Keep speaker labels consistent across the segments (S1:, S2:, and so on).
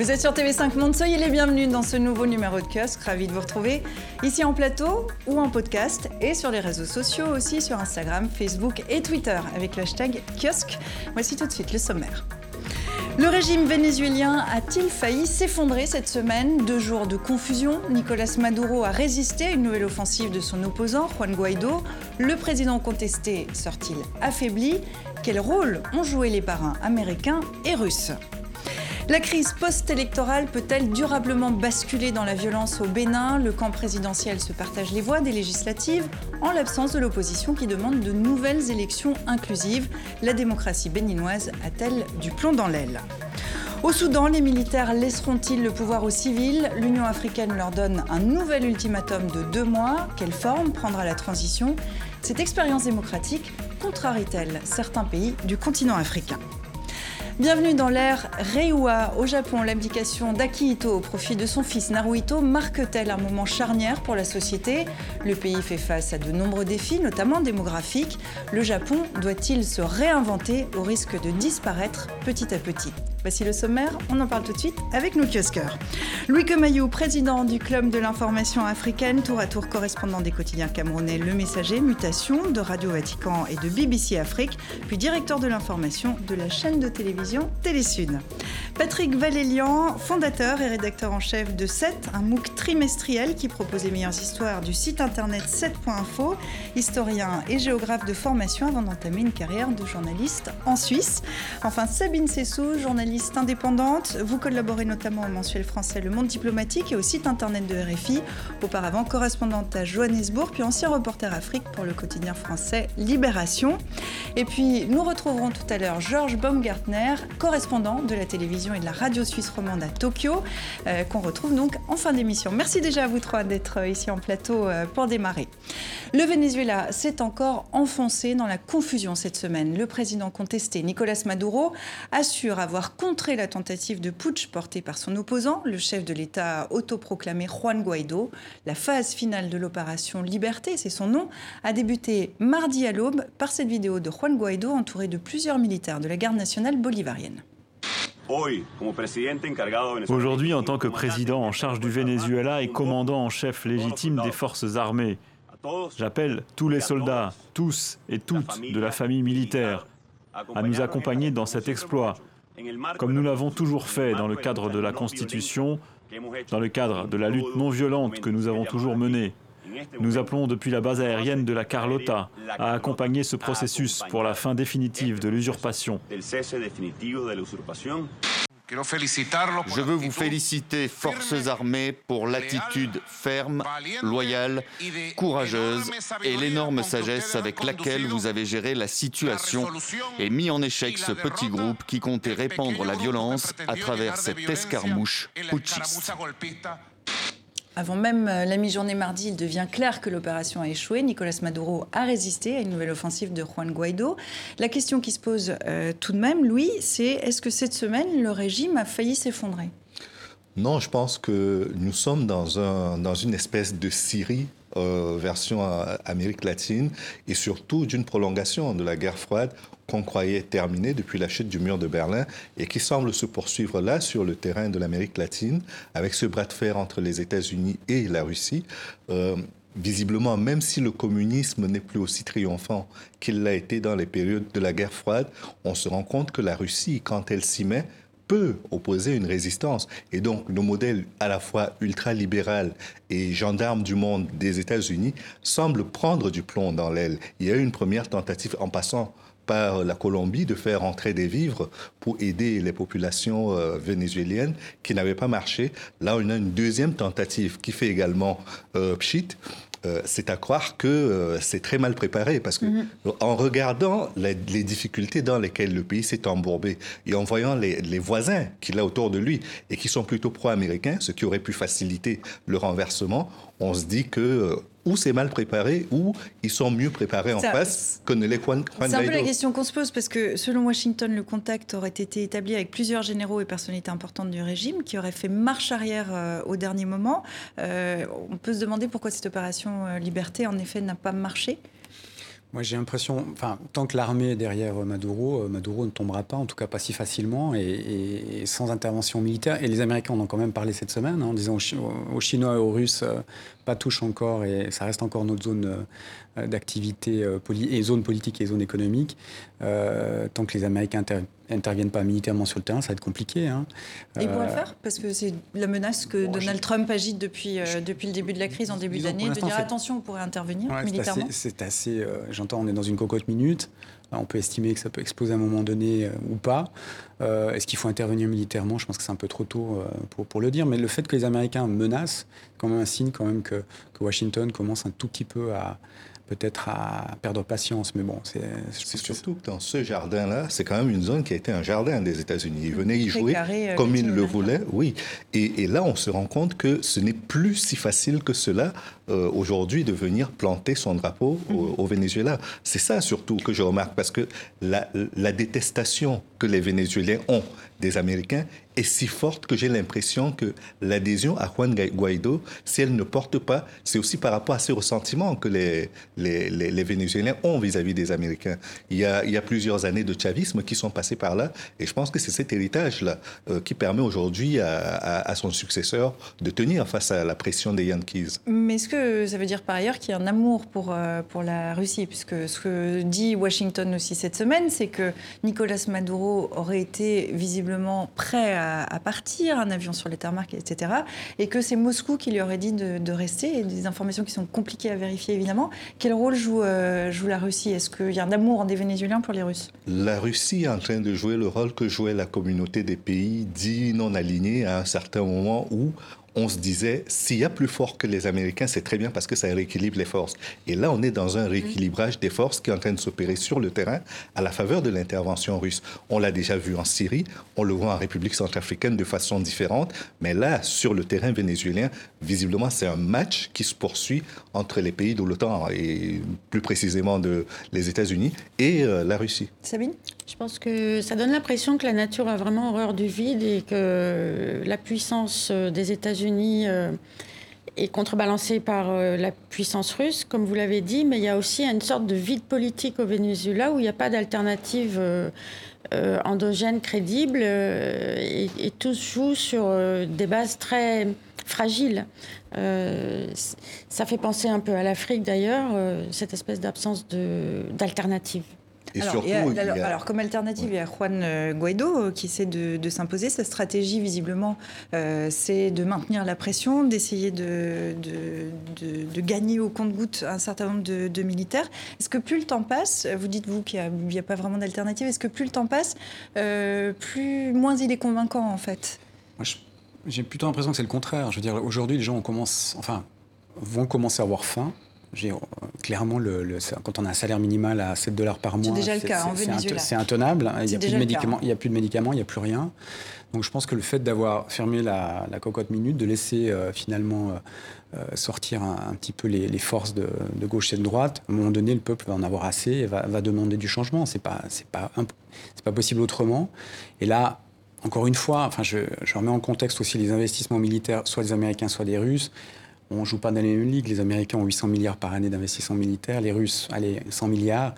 S1: Vous êtes sur TV5 Monde, soyez les bienvenus dans ce nouveau numéro de kiosque. Ravi de vous retrouver ici en plateau ou en podcast et sur les réseaux sociaux aussi, sur Instagram, Facebook et Twitter avec le hashtag kiosque. Voici tout de suite le sommaire. Le régime vénézuélien a-t-il failli s'effondrer cette semaine? Deux jours de confusion. Nicolas Maduro a résisté à une nouvelle offensive de son opposant, Juan Guaido. Le président contesté sort-il affaibli? Quel rôle ont joué les parrains américains et russes? La crise post-électorale peut-elle durablement basculer dans la violence au Bénin? Le camp présidentiel se partage les voix des législatives en l'absence de l'opposition qui demande de nouvelles élections inclusives. La démocratie béninoise a-t-elle du plomb dans l'aile? Au Soudan, les militaires laisseront-ils le pouvoir aux civils? L'Union africaine leur donne un nouvel ultimatum de deux mois. Quelle forme prendra la transition? Cette expérience démocratique contrarie-t-elle certains pays du continent africain? Bienvenue dans l'ère Reiwa. Au Japon, l'abdication d'Akihito au profit de son fils Naruhito marque-t-elle un moment charnière pour la société? Le pays fait face à de nombreux défis, notamment démographiques. Le Japon doit-il se réinventer au risque de disparaître petit à petit? Voici le sommaire, on en parle tout de suite avec nos kiosqueurs. Louis Comayou, président du Club de l'information africaine, tour à tour correspondant des quotidiens camerounais Le Messager, Mutation, de Radio Vatican et de BBC Afrique, puis directeur de l'information de la chaîne de télévision Télésud. Patrick Valélian, fondateur et rédacteur en chef de 7, un MOOC trimestriel qui propose les meilleures histoires du site internet 7.info, historien et géographe de formation avant d'entamer une carrière de journaliste en Suisse. Enfin, Sabine Sessou, journaliste indépendante. Vous collaborez notamment au mensuel français Le Monde diplomatique et au site internet de RFI. Auparavant, correspondante à Johannesburg, puis ancien reporter Afrique pour le quotidien français Libération. Et puis, nous retrouverons tout à l'heure Georges Baumgartner, correspondant de la télévision et de la radio suisse romande à Tokyo, euh, qu'on retrouve donc en fin d'émission. Merci déjà à vous trois d'être euh, ici en plateau euh, pour démarrer. Le Venezuela s'est encore enfoncé dans la confusion cette semaine. Le président contesté, Nicolas Maduro, assure avoir contré la tentative de putsch portée par son opposant, le chef de l'État autoproclamé Juan Guaido. La phase finale de l'opération Liberté, c'est son nom, a débuté mardi à l'aube par cette vidéo de Juan Guaido entouré de plusieurs militaires de la garde nationale bolivarienne.
S2: Aujourd'hui, en tant que président en charge du Venezuela et commandant en chef légitime des forces armées, j'appelle tous les soldats, tous et toutes de la famille militaire, à nous accompagner dans cet exploit comme nous l'avons toujours fait dans le cadre de la Constitution, dans le cadre de la lutte non violente que nous avons toujours menée. Nous appelons depuis la base aérienne de la Carlota à accompagner ce processus pour la fin définitive de l'usurpation.
S3: Je veux vous féliciter, forces armées, pour l'attitude ferme, loyale, courageuse et l'énorme sagesse avec laquelle vous avez géré la situation et mis en échec ce petit groupe qui comptait répandre la violence à travers cette escarmouche putschiste.
S1: Avant même euh, la mi-journée mardi, il devient clair que l'opération a échoué. Nicolas Maduro a résisté à une nouvelle offensive de Juan Guaido. La question qui se pose euh, tout de même, Louis, c'est est-ce que cette semaine, le régime a failli s'effondrer?
S4: Non, je pense que nous sommes dans, un, dans une espèce de Syrie euh, version Amérique latine et surtout d'une prolongation de la guerre froide qu'on croyait terminée depuis la chute du mur de Berlin et qui semble se poursuivre là sur le terrain de l'Amérique latine avec ce bras de fer entre les États-Unis et la Russie. Euh, visiblement, même si le communisme n'est plus aussi triomphant qu'il l'a été dans les périodes de la guerre froide, on se rend compte que la Russie, quand elle s'y met, peut opposer une résistance. Et donc, le modèle à la fois ultralibéral et gendarme du monde des États-Unis semble prendre du plomb dans l'aile. Il y a eu une première tentative en passant par la Colombie de faire entrer des vivres pour aider les populations euh, vénézuéliennes qui n'avaient pas marché. Là, on a une deuxième tentative qui fait également euh, pchit. Euh, c'est à croire que euh, c'est très mal préparé parce que mhm. en regardant les, difficultés dans lesquelles le pays s'est embourbé et en voyant les, les voisins qu'il a autour de lui et qui sont plutôt pro-américains, ce qui aurait pu faciliter le renversement, on se dit que euh, ou c'est mal préparé, ou ils sont mieux préparés en face que ne les Juan,
S1: C'est un peu la question qu'on se pose, parce que selon Washington, le contact aurait été établi avec plusieurs généraux et personnalités importantes du régime qui auraient fait marche arrière euh, au dernier moment. Euh, on peut se demander pourquoi cette opération Liberté, en effet, n'a pas marché
S5: Moi, j'ai l'impression, enfin, tant que l'armée est derrière Maduro, Maduro ne tombera pas, en tout cas pas si facilement et, sans intervention militaire. Et les Américains en ont quand même parlé cette semaine, hein, en disant aux, Chinois et aux Russes, pas touche encore et ça reste encore notre zone d'activité et zone politique et zone économique. tant que les Américains interviennent pas militairement sur le terrain, ça va être compliqué. Hein.
S1: ils pourraient le faire Parce que c'est la menace que Donald Trump agite depuis, depuis le début de la crise, en début d'année, de dire attention, on pourrait intervenir militairement.
S5: C'est assez, j'entends, on est dans une cocotte minute. On peut estimer que ça peut exploser à un moment donné euh, ou pas. Euh, est-ce qu'il faut intervenir militairement? Je pense que c'est un peu trop tôt euh, pour, pour, le dire. Mais le fait que les Américains menacent, c'est quand même un signe quand même que, que Washington commence un tout petit peu à, peut-être à perdre patience. Mais bon, c'est.
S4: surtout que dans ce jardin-là, c'est quand même une zone qui a été un jardin des États-Unis. Ils venaient y jouer euh, comme ils le voulaient, oui. Et, là, on se rend compte que ce n'est plus si facile que cela euh, aujourd'hui de venir planter son drapeau au, mhm. Venezuela. C'est ça surtout que je remarque, parce que la, la détestation que les Vénézuéliens ont des Américains est si forte que j'ai l'impression que l'adhésion à Juan Guaido, si elle ne porte pas, c'est aussi par rapport à ces ressentiments que les, les, les, Vénézuéliens ont vis-à-vis des Américains. Il y, a, il y, a, plusieurs années de chavisme qui sont passées par là, et je pense que c'est cet héritage-là euh, qui permet aujourd'hui à, à, son successeur de tenir face à la pression des Yankees.
S1: Mais est-ce que ça veut dire par ailleurs qu'il y a un amour pour, euh, pour la Russie? Puisque ce que dit Washington aussi cette semaine, c'est que Nicolas Maduro aurait été visiblement prêt à partir, un avion sur les tarmacs, etc. Et que c'est Moscou qui lui aurait dit de, rester, des informations qui sont compliquées à vérifier évidemment. Quel rôle joue, euh, la Russie? Est-ce qu'il y a un amour des Vénézuéliens pour les Russes?
S4: La Russie est en train de jouer le rôle que jouait la communauté des pays dits non alignés à un certain moment où on se disait, s'il y a plus fort que les Américains, c'est très bien parce que ça rééquilibre les forces. Et là, on est dans un rééquilibrage des forces qui est en train de s'opérer sur le terrain à la faveur de l'intervention russe. On l'a déjà vu en Syrie, on le voit en République centrafricaine de façon différente, mais là, sur le terrain vénézuélien, visiblement, c'est un match qui se poursuit entre les pays de l'OTAN et plus précisément de, les États-Unis et euh, la Russie.
S1: Sabine?
S6: Je pense que ça donne l'impression que la nature a vraiment horreur du vide et que la puissance euh, des États-Unis euh, est contrebalancée par euh, la puissance russe, comme vous l'avez dit, mais il y a aussi une sorte de vide politique au Venezuela où il n'y a pas d'alternative endogène crédible et, et, tout se joue sur des bases très fragiles. ça fait penser un peu à l'Afrique d'ailleurs, cette espèce d'absence d'alternative
S1: alors, comme alternative, il y a Juan euh, Guaido euh, qui essaie de, s'imposer. Sa stratégie, visiblement, euh, c'est de maintenir la pression, d'essayer de, de, gagner au compte-goutte un certain nombre de, militaires. Est-ce que plus le temps passe, vous dites vous qu'il n'y a, pas vraiment d'alternative, est-ce que plus le temps passe, plus moins il est convaincant en fait?
S5: J'ai plutôt l'impression que c'est le contraire. Je veux dire, aujourd'hui, les gens enfin, vont commencer à avoir faim. Euh, clairement, le, quand on a un salaire minimal à 7 dollars par mois,
S1: c'est
S5: intenable. Il n'y a, plus de médicaments, il y a plus de médicaments, il n'y a plus rien. Donc je pense que le fait d'avoir fermé la, cocotte minute, de laisser euh, finalement euh, sortir un, petit peu les, forces de, gauche et de droite, à un moment donné, le peuple va en avoir assez et va, demander du changement. Pas, c'est pas, possible autrement. Et là, encore une fois, enfin, je, je remets en contexte aussi les investissements militaires, soit des Américains, soit des Russes on ne joue pas dans les mêmes ligues. Les Américains ont 800 milliards par année d'investissement militaire, les Russes, allez, 100 milliards.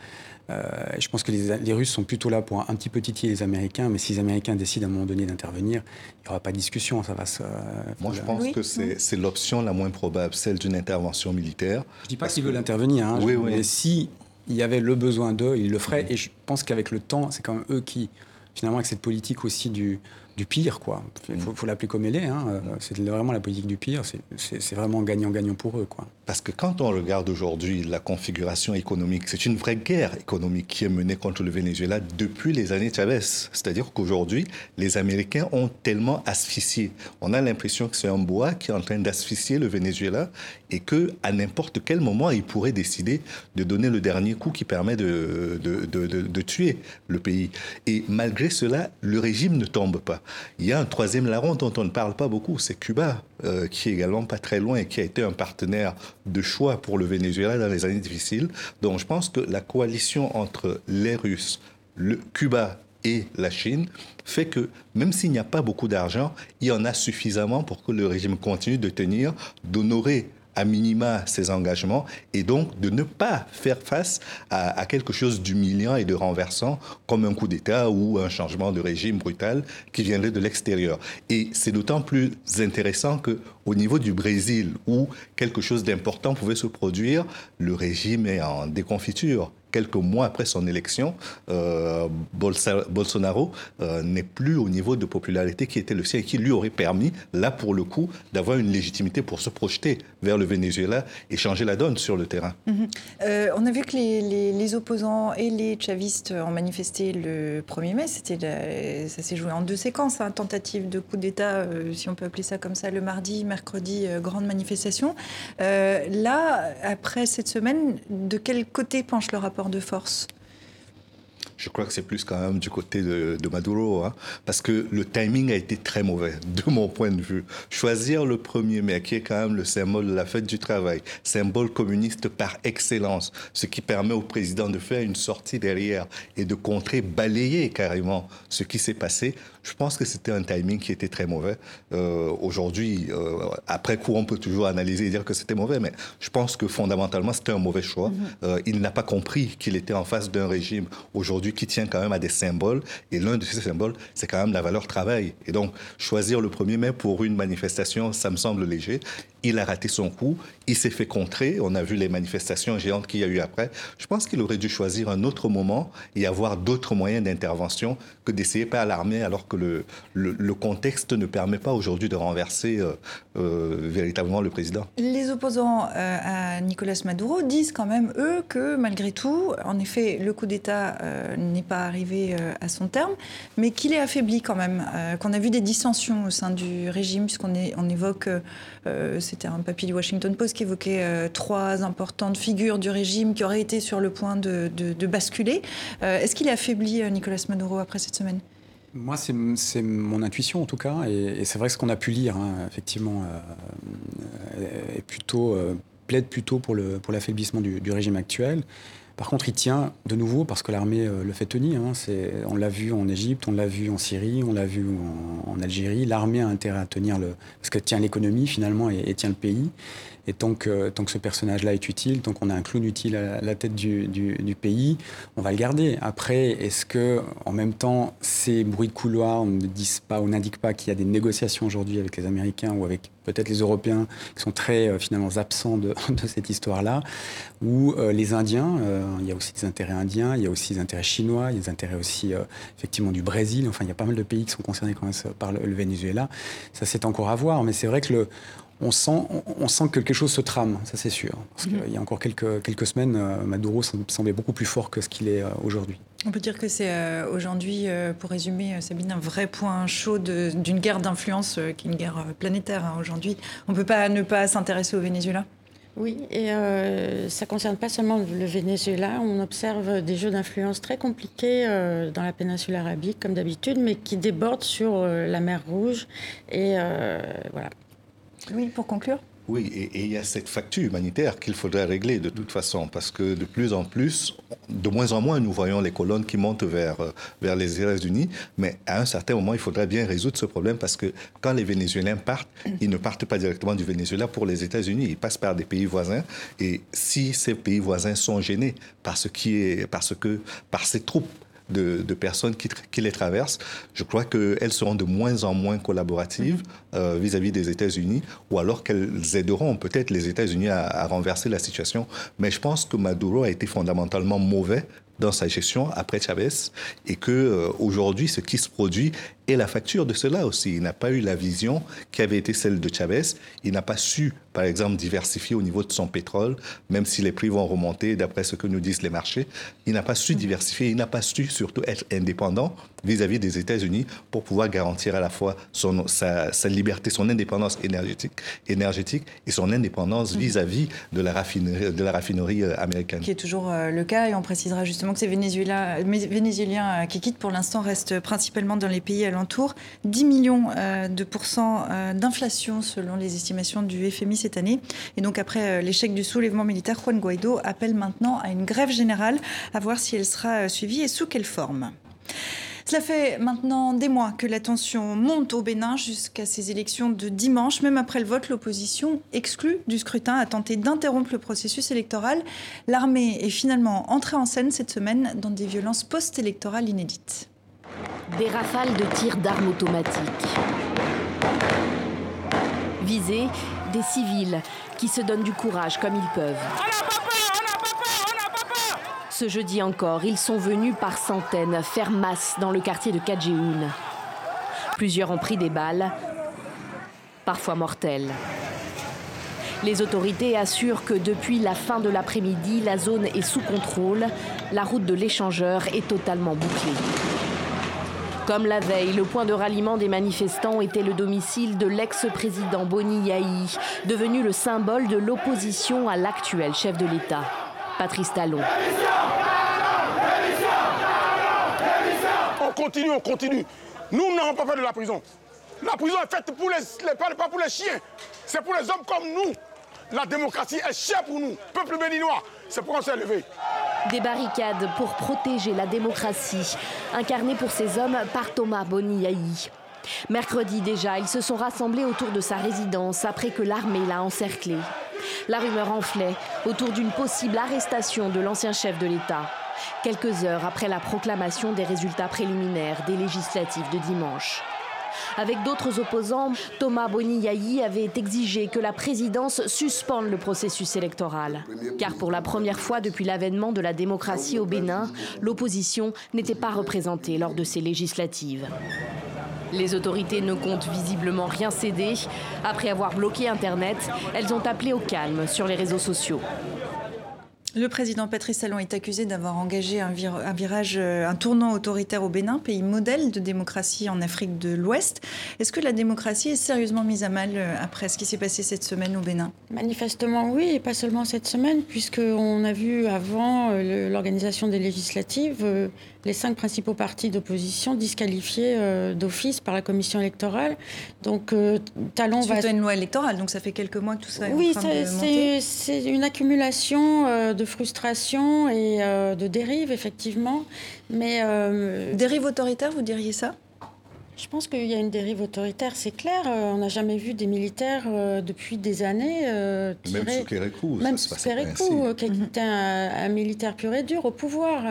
S5: Euh, je pense que les, Russes sont plutôt là pour un, petit peu titiller les Américains, mais si les Américains décident à un moment donné d'intervenir, il n'y aura pas de discussion. Ça va se,
S4: Moi, je pense que c'est l'option la moins probable, celle d'une intervention militaire.
S5: Je ne dis pas qu'ils veulent intervenir, hein, oui, oui. mais si il y avait le besoin d'eux, ils le feraient. Et je pense qu'avec le temps, c'est quand même eux qui, finalement, avec cette politique aussi du, du pire, quoi. Il faut, l'appeler comme elle est. Hein. Euh, c'est vraiment la politique du pire. C'est vraiment gagnant-gagnant pour eux, quoi.
S4: Parce que quand on regarde aujourd'hui la configuration économique, c'est une vraie guerre économique qui est menée contre le Venezuela depuis les années Chavez. C'est-à-dire qu'aujourd'hui, les Américains ont tellement asphyxié. On a l'impression que c'est un bois qui est en train d'asphyxier le Venezuela et que à n'importe quel moment, ils pourraient décider de donner le dernier coup qui permet de, de, de, de tuer le pays. Et malgré cela, le régime ne tombe pas. Il y a un troisième larron dont on ne parle pas beaucoup, c'est Cuba, euh, qui est également pas très loin et qui a été un partenaire de choix pour le Venezuela dans les années difficiles. Donc je pense que la coalition entre les Russes, le Cuba et la Chine fait que même s'il n'y a pas beaucoup d'argent, il y en a suffisamment pour que le régime continue de tenir, d'honorer à minima ses engagements et donc de ne pas faire face à, quelque chose d'humiliant et de renversant comme un coup d'État ou un changement de régime brutal qui viendrait de l'extérieur. Et c'est d'autant plus intéressant que au niveau du Brésil, où quelque chose d'important pouvait se produire, le régime est en déconfiture quelques mois après son élection, euh, Bolsonaro euh, n'est plus au niveau de popularité qui était le sien et qui lui aurait permis, là pour le coup, d'avoir une légitimité pour se projeter vers le Venezuela et changer la donne sur le terrain.
S1: Mhm. Euh, on a vu que les, opposants et les chavistes ont manifesté le 1er mai. C'était ça s'est joué en deux séquences, hein, tentative de coup d'État, si on peut appeler ça comme ça, le mardi, mercredi, grande manifestation. là, après cette semaine, de quel côté penche le rapport? De force
S4: je crois que c'est plus quand même du côté de, Maduro, hein, parce que le timing a été très mauvais, de mon point de vue. Choisir le 1er mai, qui est quand même le symbole de la fête du travail, symbole communiste par excellence, ce qui permet au président de faire une sortie derrière et de contrer, balayer carrément ce qui s'est passé, je pense que c'était un timing qui était très mauvais. Euh, aujourd'hui, euh, après coup, on peut toujours analyser et dire que c'était mauvais, mais je pense que fondamentalement, c'était un mauvais choix. Mhm. Euh, il n'a pas compris qu'il était en face d'un régime aujourd'hui qui tient quand même à des symboles, et l'un de ces symboles, c'est quand même la valeur travail. Et donc, choisir le 1er mai pour une manifestation, ça me semble léger. Il a raté son coup, il s'est fait contrer, on a vu les manifestations géantes qu'il y a eu après. Je pense qu'il aurait dû choisir un autre moment et avoir d'autres moyens d'intervention que d'essayer par l'armée alors que le, le, contexte ne permet pas aujourd'hui de renverser euh, euh, véritablement le président.
S1: Les opposants euh, à Nicolas Maduro disent quand même, eux, que malgré tout, en effet, le coup d'État n'est pas arrivé à son terme, mais qu'il est affaibli quand même, qu'on a vu des dissensions au sein du régime, puisqu'on on évoque c'était un papier du Washington Post qui évoquait euh, trois importantes figures du régime qui auraient été sur le point de, basculer. Euh, est-ce qu'il a affaibli euh, Nicolas Maduro après cette semaine?
S5: Moi, c'est mon intuition en tout cas, et, c'est vrai que ce qu'on a pu lire, hein, effectivement, est plutôt, plaide plutôt pour l'affaiblissement pour du, régime actuel. Par contre, il tient de nouveau parce que l'armée le fait tenir. Hein, on l'a vu en Égypte, on l'a vu en Syrie, on l'a vu en, Algérie. L'armée a intérêt à tenir le. parce qu'elle tient l'économie finalement et, tient le pays. Et tant que, tant que ce personnage-là est utile, tant qu'on a un clown utile à la tête du, du, pays, on va le garder. Après, est-ce que, en même temps, ces bruits de couloir ne disent pas ou n'indiquent pas qu'il y a des négociations aujourd'hui avec les Américains ou avec peut-être les Européens qui sont très euh, finalement absents de, cette histoire-là, ou euh, les Indiens, euh, il y a aussi des intérêts indiens, il y a aussi des intérêts chinois, il y a des intérêts aussi effectivement du Brésil, enfin il y a pas mal de pays qui sont concernés quand même par le Venezuela. Ça c'est encore à voir, mais c'est vrai que le, on sent, on, sent que quelque chose se trame, ça c'est sûr. Parce mhm. qu'il y a encore quelques, quelques semaines, euh, Maduro semblait beaucoup plus fort que ce qu'il est euh, aujourd'hui.
S1: On peut dire que c'est euh, aujourd'hui, pour résumer, Sabine, un vrai point chaud d'une guerre d'influence qui est une guerre planétaire hein, aujourd'hui. On ne peut pas ne pas s'intéresser au Venezuela?
S6: Oui, et ça ne concerne pas seulement le Venezuela. On observe des jeux d'influence très compliqués dans la péninsule arabique, comme d'habitude, mais qui débordent sur la mer Rouge. Et voilà.
S1: Oui, pour conclure.
S4: Oui, et, il y a cette facture humanitaire qu'il faudrait régler de toute façon, parce que de plus en plus, de moins en moins, nous voyons les colonnes qui montent vers, euh, vers les États-Unis, mais à un certain moment, il faudrait bien résoudre ce problème, parce que quand les Vénézuéliens partent, ils ne partent pas directement du Venezuela pour les États-Unis, ils passent par des pays voisins, et si ces pays voisins sont gênés parce que, par ces troupes de, personnes qui, qui, les traversent, je crois qu'elles seront de moins en moins collaboratives mm-hmm. euh, vis-à-vis des États-Unis, ou alors qu'elles aideront peut-être les États-Unis à, à, renverser la situation. Mais je pense que Maduro a été fondamentalement mauvais dans sa gestion après Chavez et que euh, aujourd'hui ce qui se produit est la facture de cela aussi. Il n'a pas eu la vision qui avait été celle de Chavez. Il n'a pas su, par exemple, diversifier au niveau de son pétrole, même si les prix vont remonter d'après ce que nous disent les marchés. Il n'a pas su diversifier. Il n'a pas su surtout être indépendant vis-à-vis des États-Unis pour pouvoir garantir à la fois son, sa, sa, liberté, son indépendance énergétique, énergétique et son indépendance vis-à-vis de la raffinerie, de la raffinerie euh, américaine.
S1: Qui est toujours euh, le cas et on précisera justement que ces Vénézuéliens, Vénézuéliens qui quittent pour l'instant restent principalement dans les pays alentours. 10 millions euh, de pourcents d'inflation selon les estimations du FMI cette année. Et donc après l'échec du soulèvement militaire, Juan Guaido appelle maintenant à une grève générale, à voir si elle sera suivie et sous quelle forme. Cela fait maintenant des mois que la tension monte au Bénin jusqu'à ces élections de dimanche. Même après le vote, l'opposition, exclue du scrutin, a tenté d'interrompre le processus électoral. L'armée est finalement entrée en scène cette semaine dans des violences post-électorales inédites.
S7: Des rafales de tirs d'armes automatiques. Visés, des civils qui se donnent du courage comme ils peuvent. Ce jeudi encore, ils sont venus par centaines faire masse dans le quartier de Kadjeoun. Plusieurs ont pris des balles, parfois mortelles. Les autorités assurent que depuis la fin de l'après-midi, la zone est sous contrôle. La route de l'échangeur est totalement bouclée. Comme la veille, le point de ralliement des manifestants était le domicile de l'ex-président Boni Yahi, devenu le symbole de l'opposition à l'actuel chef de l'État, Patrice Talon.
S8: On continue, on continue. Nous n'avons pas fait de la prison. La prison est faite pour les, pas pour les chiens. C'est pour les hommes comme nous. La démocratie est chère pour nous, peuple béninois.
S7: Des barricades pour protéger la démocratie, incarnées pour ces hommes par Thomas Boniaï. Mercredi déjà, ils se sont rassemblés autour de sa résidence après que l'armée l'a encerclé. La rumeur enflait autour d'une possible arrestation de l'ancien chef de l'État, quelques heures après la proclamation des résultats préliminaires des législatives de dimanche. Avec d'autres opposants, Thomas Boniyahi avait exigé que la présidence suspende le processus électoral. Car pour la première fois depuis l'avènement de la démocratie au Bénin, l'opposition n'était pas représentée lors de ces législatives. Les autorités ne comptent visiblement rien céder. Après avoir bloqué Internet, elles ont appelé au calme sur les réseaux sociaux.
S1: Le président Patrice Talon est accusé d'avoir engagé un, virage, euh, un tournant autoritaire au Bénin, pays modèle de démocratie en Afrique de l'Ouest. Est-ce que la démocratie est sérieusement mise à mal euh, après ce qui s'est passé cette semaine au Bénin?
S6: Manifestement oui, et pas seulement cette semaine, puisqu'on a vu avant euh, l'organisation des législatives les cinq principaux partis d'opposition disqualifiés d'office par la commission électorale.
S1: Donc Talon va... une loi électorale, donc ça fait quelques mois que tout ça est
S6: oui,
S1: en train de monter.
S6: c'est une accumulation de de frustration et euh, de dérive, effectivement.
S1: Mais, euh, dérive autoritaire, vous diriez ça?
S6: Je pense qu'il y a une dérive autoritaire, c'est clair. Euh, on n'a jamais vu des militaires depuis des années
S4: tirer... Même sous Kérékou.
S6: Même sous Kérékou, qui était un, un, militaire pur et dur au pouvoir.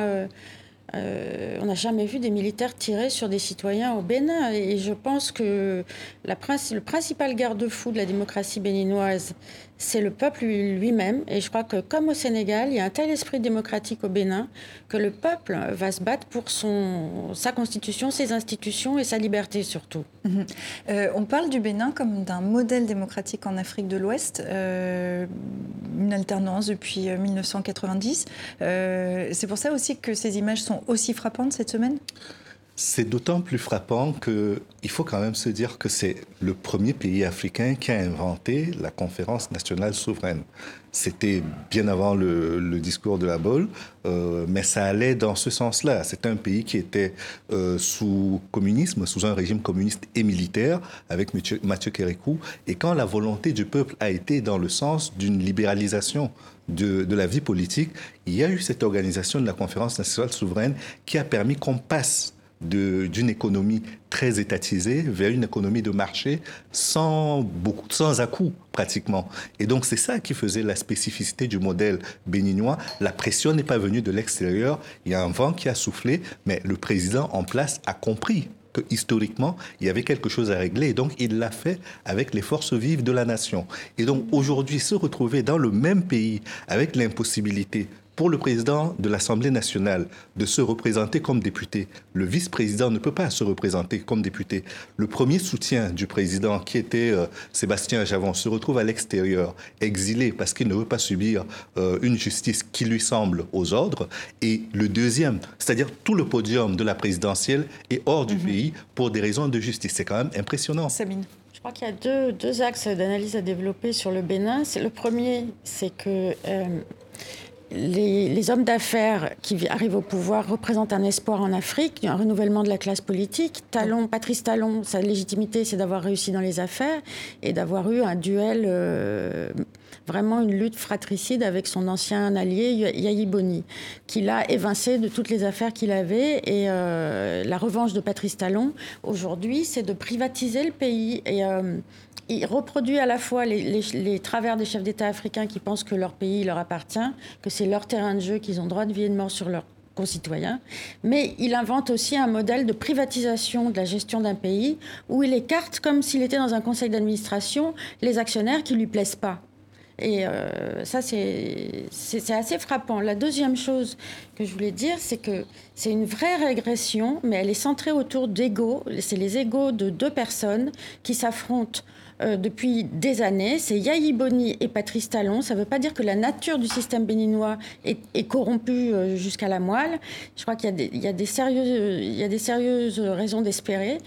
S6: on n'a jamais vu des militaires tirer sur des citoyens au Bénin. Et je pense que la, le principal garde-fou de la démocratie béninoise, c'est le peuple lui-même. Et je crois que comme au Sénégal, il y a un tel esprit démocratique au Bénin que le peuple va se battre pour son, sa constitution, ses institutions et sa liberté surtout.
S1: Mhm. Euh, on parle du Bénin comme d'un modèle démocratique en Afrique de l'Ouest, euh, une alternance depuis 1990. Euh, c'est pour ça aussi que ces images sont aussi frappantes cette semaine?
S4: C'est d'autant plus frappant qu'il faut quand même se dire que c'est le premier pays africain qui a inventé la conférence nationale souveraine. C'était bien avant le, discours de la Bolle, euh, mais ça allait dans ce sens-là. C'est un pays qui était euh, sous communisme, sous un régime communiste et militaire, avec Mathieu, Mathieu Kérékou. Et quand la volonté du peuple a été dans le sens d'une libéralisation de, de, la vie politique, il y a eu cette organisation de la conférence nationale souveraine qui a permis qu'on passe d'une économie très étatisée vers une économie de marché sans beaucoup, sans à-coups pratiquement. Et donc c'est ça qui faisait la spécificité du modèle béninois. La pression n'est pas venue de l'extérieur. Il y a un vent qui a soufflé, mais le président en place a compris que historiquement, il y avait quelque chose à régler. Et donc, il l'a fait avec les forces vives de la nation. Et donc, aujourd'hui, se retrouver dans le même pays avec l'impossibilité pour le président de l'Assemblée nationale de se représenter comme député, le vice-président ne peut pas se représenter comme député. Le premier soutien du président, qui était euh, Sébastien Javon, se retrouve à l'extérieur, exilé parce qu'il ne veut pas subir euh, une justice qui lui semble aux ordres. Et le deuxième, c'est-à-dire tout le podium de la présidentielle est hors du mhm. pays pour des raisons de justice. C'est quand même impressionnant.
S6: Sabine. Je crois qu'il y a deux, deux axes d'analyse à développer sur le Bénin. Le premier, c'est que euh, les, hommes d'affaires qui arrivent au pouvoir représentent un espoir en Afrique, un renouvellement de la classe politique. Talon, Patrice Talon, sa légitimité, c'est d'avoir réussi dans les affaires et d'avoir eu un duel, euh, vraiment une lutte fratricide avec son ancien allié Yahi Boni, qui l'a évincé de toutes les affaires qu'il avait. Et euh, la revanche de Patrice Talon, aujourd'hui, c'est de privatiser le pays. Et euh, il reproduit à la fois les, travers des chefs d'État africains qui pensent que leur pays leur appartient, que c'est leur terrain de jeu, qu'ils ont droit de vie et de mort sur leurs concitoyens, mais il invente aussi un modèle de privatisation de la gestion d'un pays où il écarte, comme s'il était dans un conseil d'administration, les actionnaires qui ne lui plaisent pas. Et euh, ça, c'est assez frappant. La deuxième chose que je voulais dire, c'est que c'est une vraie régression, mais elle est centrée autour d'égaux. C'est les égaux de deux personnes qui s'affrontent euh, depuis des années. C'est Yahi Boni et Patrice Talon. Ça ne veut pas dire que la nature du système béninois est, corrompue euh, jusqu'à la moelle. Je crois qu'il y, a des sérieuses raisons d'espérer.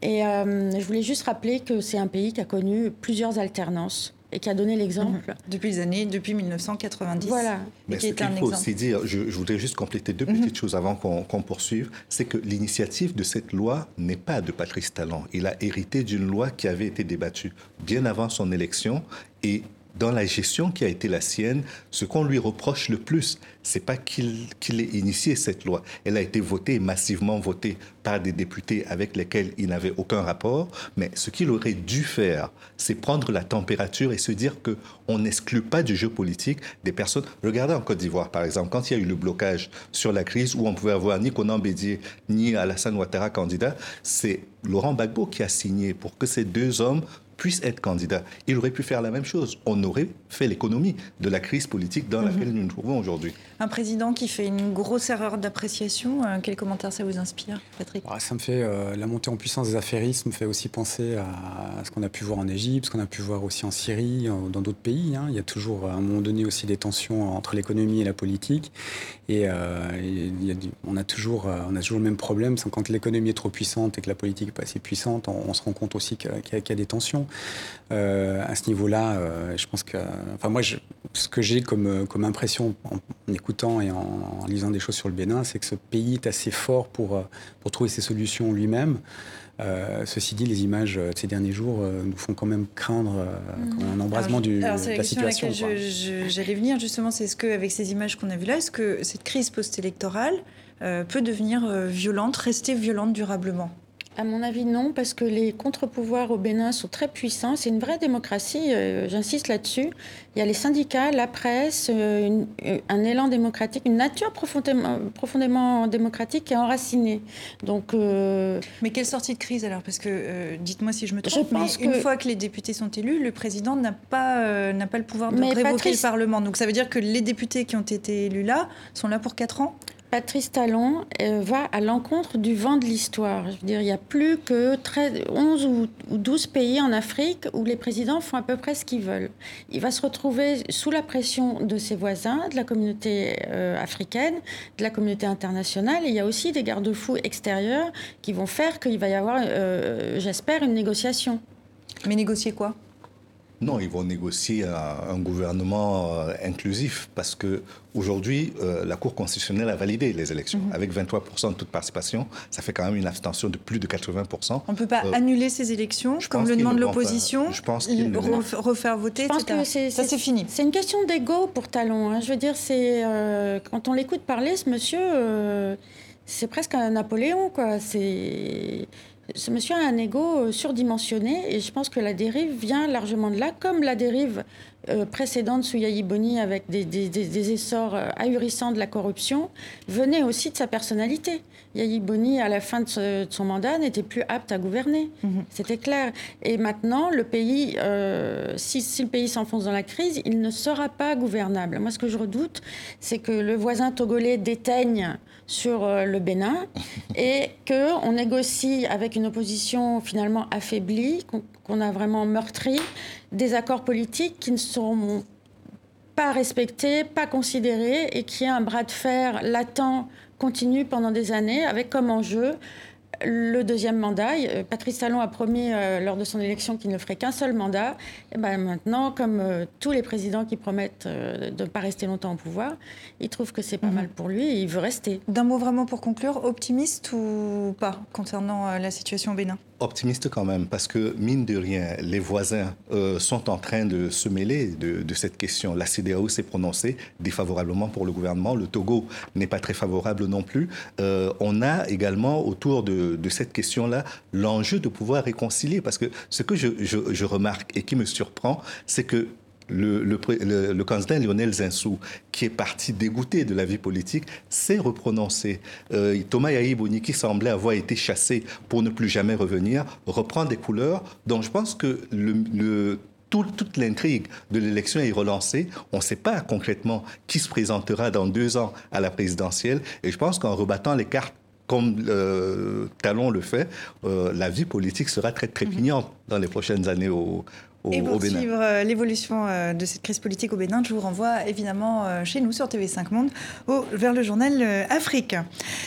S6: Et je voulais juste rappeler que c'est un pays qui a connu plusieurs alternances et qui a donné l'exemple.
S1: Mhm. Depuis les années, depuis 1990.
S6: Voilà.
S4: Mais ce qu'il faut aussi dire, je, voudrais juste compléter deux mhm. petites choses avant qu'on poursuive, c'est que l'initiative de cette loi n'est pas de Patrice Talon. Il a hérité d'une loi qui avait été débattue bien avant son élection et dans la gestion qui a été la sienne, ce qu'on lui reproche le plus, c'est pas qu'il ait initié cette loi. Elle a été votée, massivement votée par des députés avec lesquels il n'avait aucun rapport. Mais ce qu'il aurait dû faire, c'est prendre la température et se dire que on n'exclut pas du jeu politique des personnes. Regardez en Côte d'Ivoire, par exemple, quand il y a eu le blocage sur la crise où on pouvait avoir ni Conan Bédier ni Alassane Ouattara candidat, c'est Laurent Gbagbo qui a signé pour que ces deux hommes puisse être candidat. Il aurait pu faire la même chose. On aurait fait l'économie de la crise politique dans laquelle mhm. nous nous trouvons aujourd'hui.
S1: Un président qui fait une grosse erreur d'appréciation, euh, quel commentaire ça vous inspire, Patrick?
S5: Ah, Ça me fait, euh, la montée en puissance des affairistes me fait aussi penser à, ce qu'on a pu voir en Égypte, ce qu'on a pu voir aussi en Syrie, dans d'autres pays. Hein. Il y a toujours à un moment donné aussi des tensions entre l'économie et la politique. Et, euh, on, a toujours, on a toujours le même problème, c'est quand l'économie est trop puissante et que la politique n'est pas assez puissante, on, se rend compte aussi qu'il y, a des tensions. Euh, à ce niveau-là, euh, je pense que, enfin moi, ce que j'ai comme, comme impression en, écoutant et en, lisant des choses sur le Bénin, c'est que ce pays est assez fort pour, euh, pour trouver ses solutions lui-même. ceci dit, les images de ces derniers jours nous font quand même craindre un embrasement du, de la situation.
S1: J'allais venir justement, c'est ce que, avec ces images qu'on a vues là, est-ce que cette crise post-électorale peut devenir violente, rester violente durablement?
S6: À mon avis, non, parce que les contre-pouvoirs au Bénin sont très puissants. C'est une vraie démocratie, euh, j'insiste là-dessus. Il y a les syndicats, la presse, euh, euh, un élan démocratique, une nature profondément, profondément démocratique et enracinée. Donc,
S1: Mais quelle sortie de crise alors? Parce que, dites-moi si je me trompe, mais une fois que les députés sont élus, le président n'a pas, n'a pas le pouvoir de révoquer le Parlement. Donc ça veut dire que les députés qui ont été élus là sont là pour 4 ans?
S6: Patrice Talon euh, va à l'encontre du vent de l'histoire. Je veux dire, il n'y a plus que 11 ou 12 pays en Afrique où les présidents font à peu près ce qu'ils veulent. Il va se retrouver sous la pression de ses voisins, de la communauté euh, africaine, de la communauté internationale. Et il y a aussi des garde-fous extérieurs qui vont faire qu'il va y avoir, euh, j'espère, une négociation.
S1: Mais négocier quoi?
S4: Non, ils vont négocier un, gouvernement euh, inclusif parce que aujourd'hui, euh, la Cour constitutionnelle a validé les élections. Mhm. Avec 23% de toute participation, ça fait quand même une abstention de plus de 80%.
S1: On ne peut pas euh, annuler ces élections, comme le demande l'opposition, je pense refaire voter, je pense Que ça, c'est fini.
S6: C'est une question d'ego pour Talon. Hein. Je veux dire, c'est quand on l'écoute parler, ce monsieur, c'est presque un Napoléon, quoi. C'est ce monsieur a un ego euh, surdimensionné et je pense que la dérive vient largement de là, comme la dérive euh, précédente sous Yahi Boni avec des, essors euh, ahurissants de la corruption venait aussi de sa personnalité. Yahi Boni, à la fin de, son mandat, n'était plus apte à gouverner. Mhm. C'était clair. Et maintenant, le pays, si, si, le pays s'enfonce dans la crise, il ne sera pas gouvernable. Moi, ce que je redoute, c'est que le voisin togolais déteigne sur euh, le Bénin et qu'on négocie avec une opposition finalement affaiblie, qu'on a vraiment meurtri, des accords politiques qui ne seront pas respectés, pas considérés et qui est un bras de fer latent, continu pendant des années avec comme enjeu le deuxième mandat. Euh, Patrice Talon a promis lors de son élection qu'il ne ferait qu'un seul mandat. Et ben maintenant, comme tous les présidents qui promettent de ne pas rester longtemps au pouvoir, il trouve que c'est pas mhm. mal pour lui et il veut rester.
S1: D'un mot vraiment pour conclure, optimiste ou pas concernant la situation au Bénin?
S4: Optimiste quand même, parce que, mine de rien, les voisins euh, sont en train de se mêler de, cette question. La CDAO s'est prononcée défavorablement pour le gouvernement. Le Togo n'est pas très favorable non plus. Euh, on a également, autour de, cette question-là, l'enjeu de pouvoir réconcilier. Parce que ce que je remarque et qui me surprend, c'est que le, le, candidat Lionel Zinsou, qui est parti dégoûté de la vie politique, s'est reprononcé. Euh, Thomas Yahi qui semblait avoir été chassé pour ne plus jamais revenir, reprend des couleurs. Donc je pense que le, toute l'intrigue de l'élection est relancée. On ne sait pas concrètement qui se présentera dans deux ans à la présidentielle. Et je pense qu'en rebattant les cartes comme euh, Talon le fait, euh, la vie politique sera très trépignante dans les prochaines années au,
S1: et pour suivre euh, l'évolution euh, de cette crise politique au Bénin, je vous renvoie évidemment euh, chez nous sur TV5 Monde vers le journal Afrique.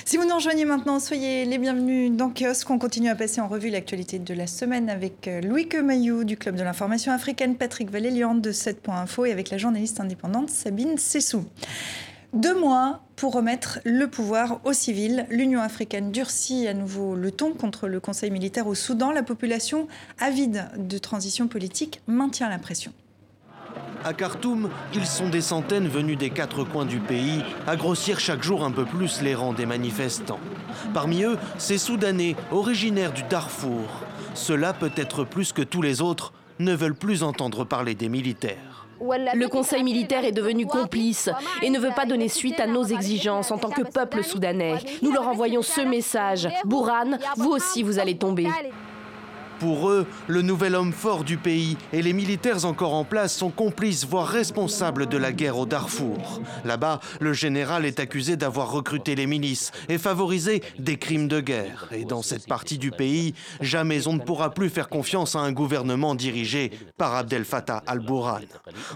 S1: Si vous nous rejoignez maintenant, soyez les bienvenus dans Kiosque. On continue à passer en revue l'actualité de la semaine avec Louis Kemayou du Club de l'information africaine, Patrick Valélian de 7.info et avec la journaliste indépendante Sabine Sessou. Deux mois pour remettre le pouvoir aux civils. L'Union africaine durcit à nouveau le ton contre le Conseil militaire au Soudan. La population, avide de transition politique, maintient la pression.
S9: À Khartoum, ils sont des centaines venus des quatre coins du pays à grossir chaque jour un peu plus les rangs des manifestants. Parmi eux, ces Soudanais originaires du Darfour. Cela peut être plus que tous les autres ne veulent plus entendre parler des militaires.
S7: Le Conseil militaire est devenu complice et ne veut pas donner suite à nos exigences en tant que peuple soudanais. Nous leur envoyons ce message. Bourhan, vous aussi vous allez tomber.
S9: Pour eux, le nouvel homme fort du pays et les militaires encore en place sont complices, voire responsables de la guerre au Darfour. Là-bas, le général est accusé d'avoir recruté les milices et favorisé des crimes de guerre. Et dans cette partie du pays, jamais on ne pourra plus faire confiance à un gouvernement dirigé par Abdel Fattah al-Bourhan.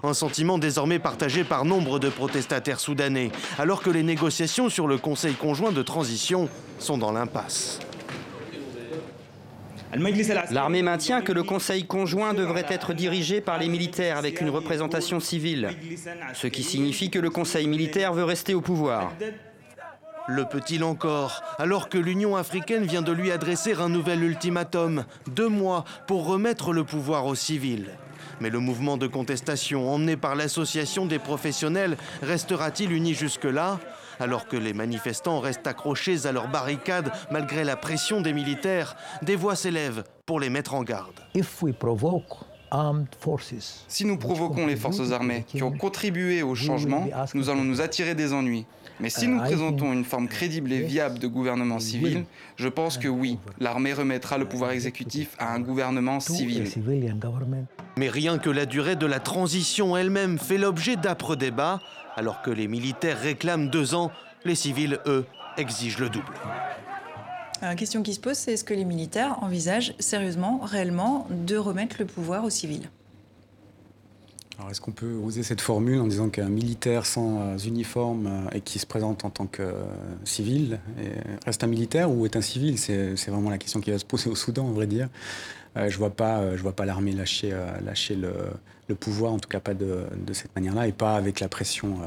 S9: Un sentiment désormais partagé par nombre de protestataires soudanais, alors que les négociations sur le Conseil conjoint de transition sont dans l'impasse.
S10: L'armée maintient que le Conseil conjoint devrait être dirigé par les militaires avec une représentation civile, ce qui signifie que le Conseil militaire veut rester au pouvoir.
S9: Le peut-il encore, alors que l'Union africaine vient de lui adresser un nouvel ultimatum, deux mois pour remettre le pouvoir aux civils mais le mouvement de contestation emmené par l'association des professionnels restera-t-il uni jusque-là? Alors que les manifestants restent accrochés à leurs barricades malgré la pression des militaires, des voix s'élèvent pour les mettre en garde.
S11: Si nous provoquons les forces armées qui ont contribué au changement, nous allons nous attirer des ennuis. Mais si nous présentons une forme crédible et viable de gouvernement civil, je pense que oui, l'armée remettra le pouvoir exécutif à un gouvernement civil.
S9: Mais rien que la durée de la transition elle-même fait l'objet d'âpres débats. Alors que les militaires réclament deux ans, les civils, eux, exigent le double.
S1: La question qui se pose, c'est est-ce que les militaires envisagent sérieusement, réellement, de remettre le pouvoir aux civils?
S5: Alors, est-ce qu'on peut oser cette formule en disant qu'un militaire sans euh, uniforme euh, et qui se présente en tant que euh, civil reste un militaire ou est un civil? C'est, vraiment la question qui va se poser au Soudan, on vrai dire. je ne vois vois pas l'armée lâcher, lâcher le, pouvoir, en tout cas pas de cette manière-là, et pas avec la pression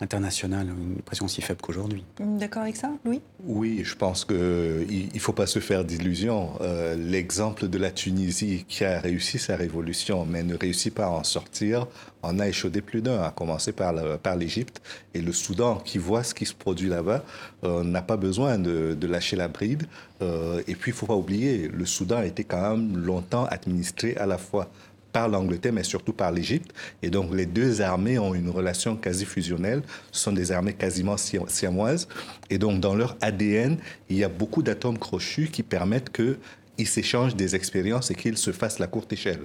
S5: internationale, une pression aussi faible qu'aujourd'hui.
S1: D'accord avec ça, Louis?
S4: Oui, je pense qu'il ne faut pas se faire d'illusions. Euh, l'exemple de la Tunisie qui a réussi sa révolution, mais ne réussit pas à en sortir, en a échaudé plus d'un, à commencer par, par l'Égypte. Et le Soudan, qui voit ce qui se produit là-bas, euh, n'a pas besoin de, lâcher la bride. Euh, et puis, il ne faut pas oublier, le Soudan a été quand même longtemps administré à la fois par l'Angleterre, mais surtout par l'Égypte. Et donc, les deux armées ont une relation quasi fusionnelle. Ce sont des armées quasiment siamoises. Et donc, dans leur ADN, il y a beaucoup d'atomes crochus qui permettent qu'ils s'échangent des expériences et qu'ils se fassent la courte échelle.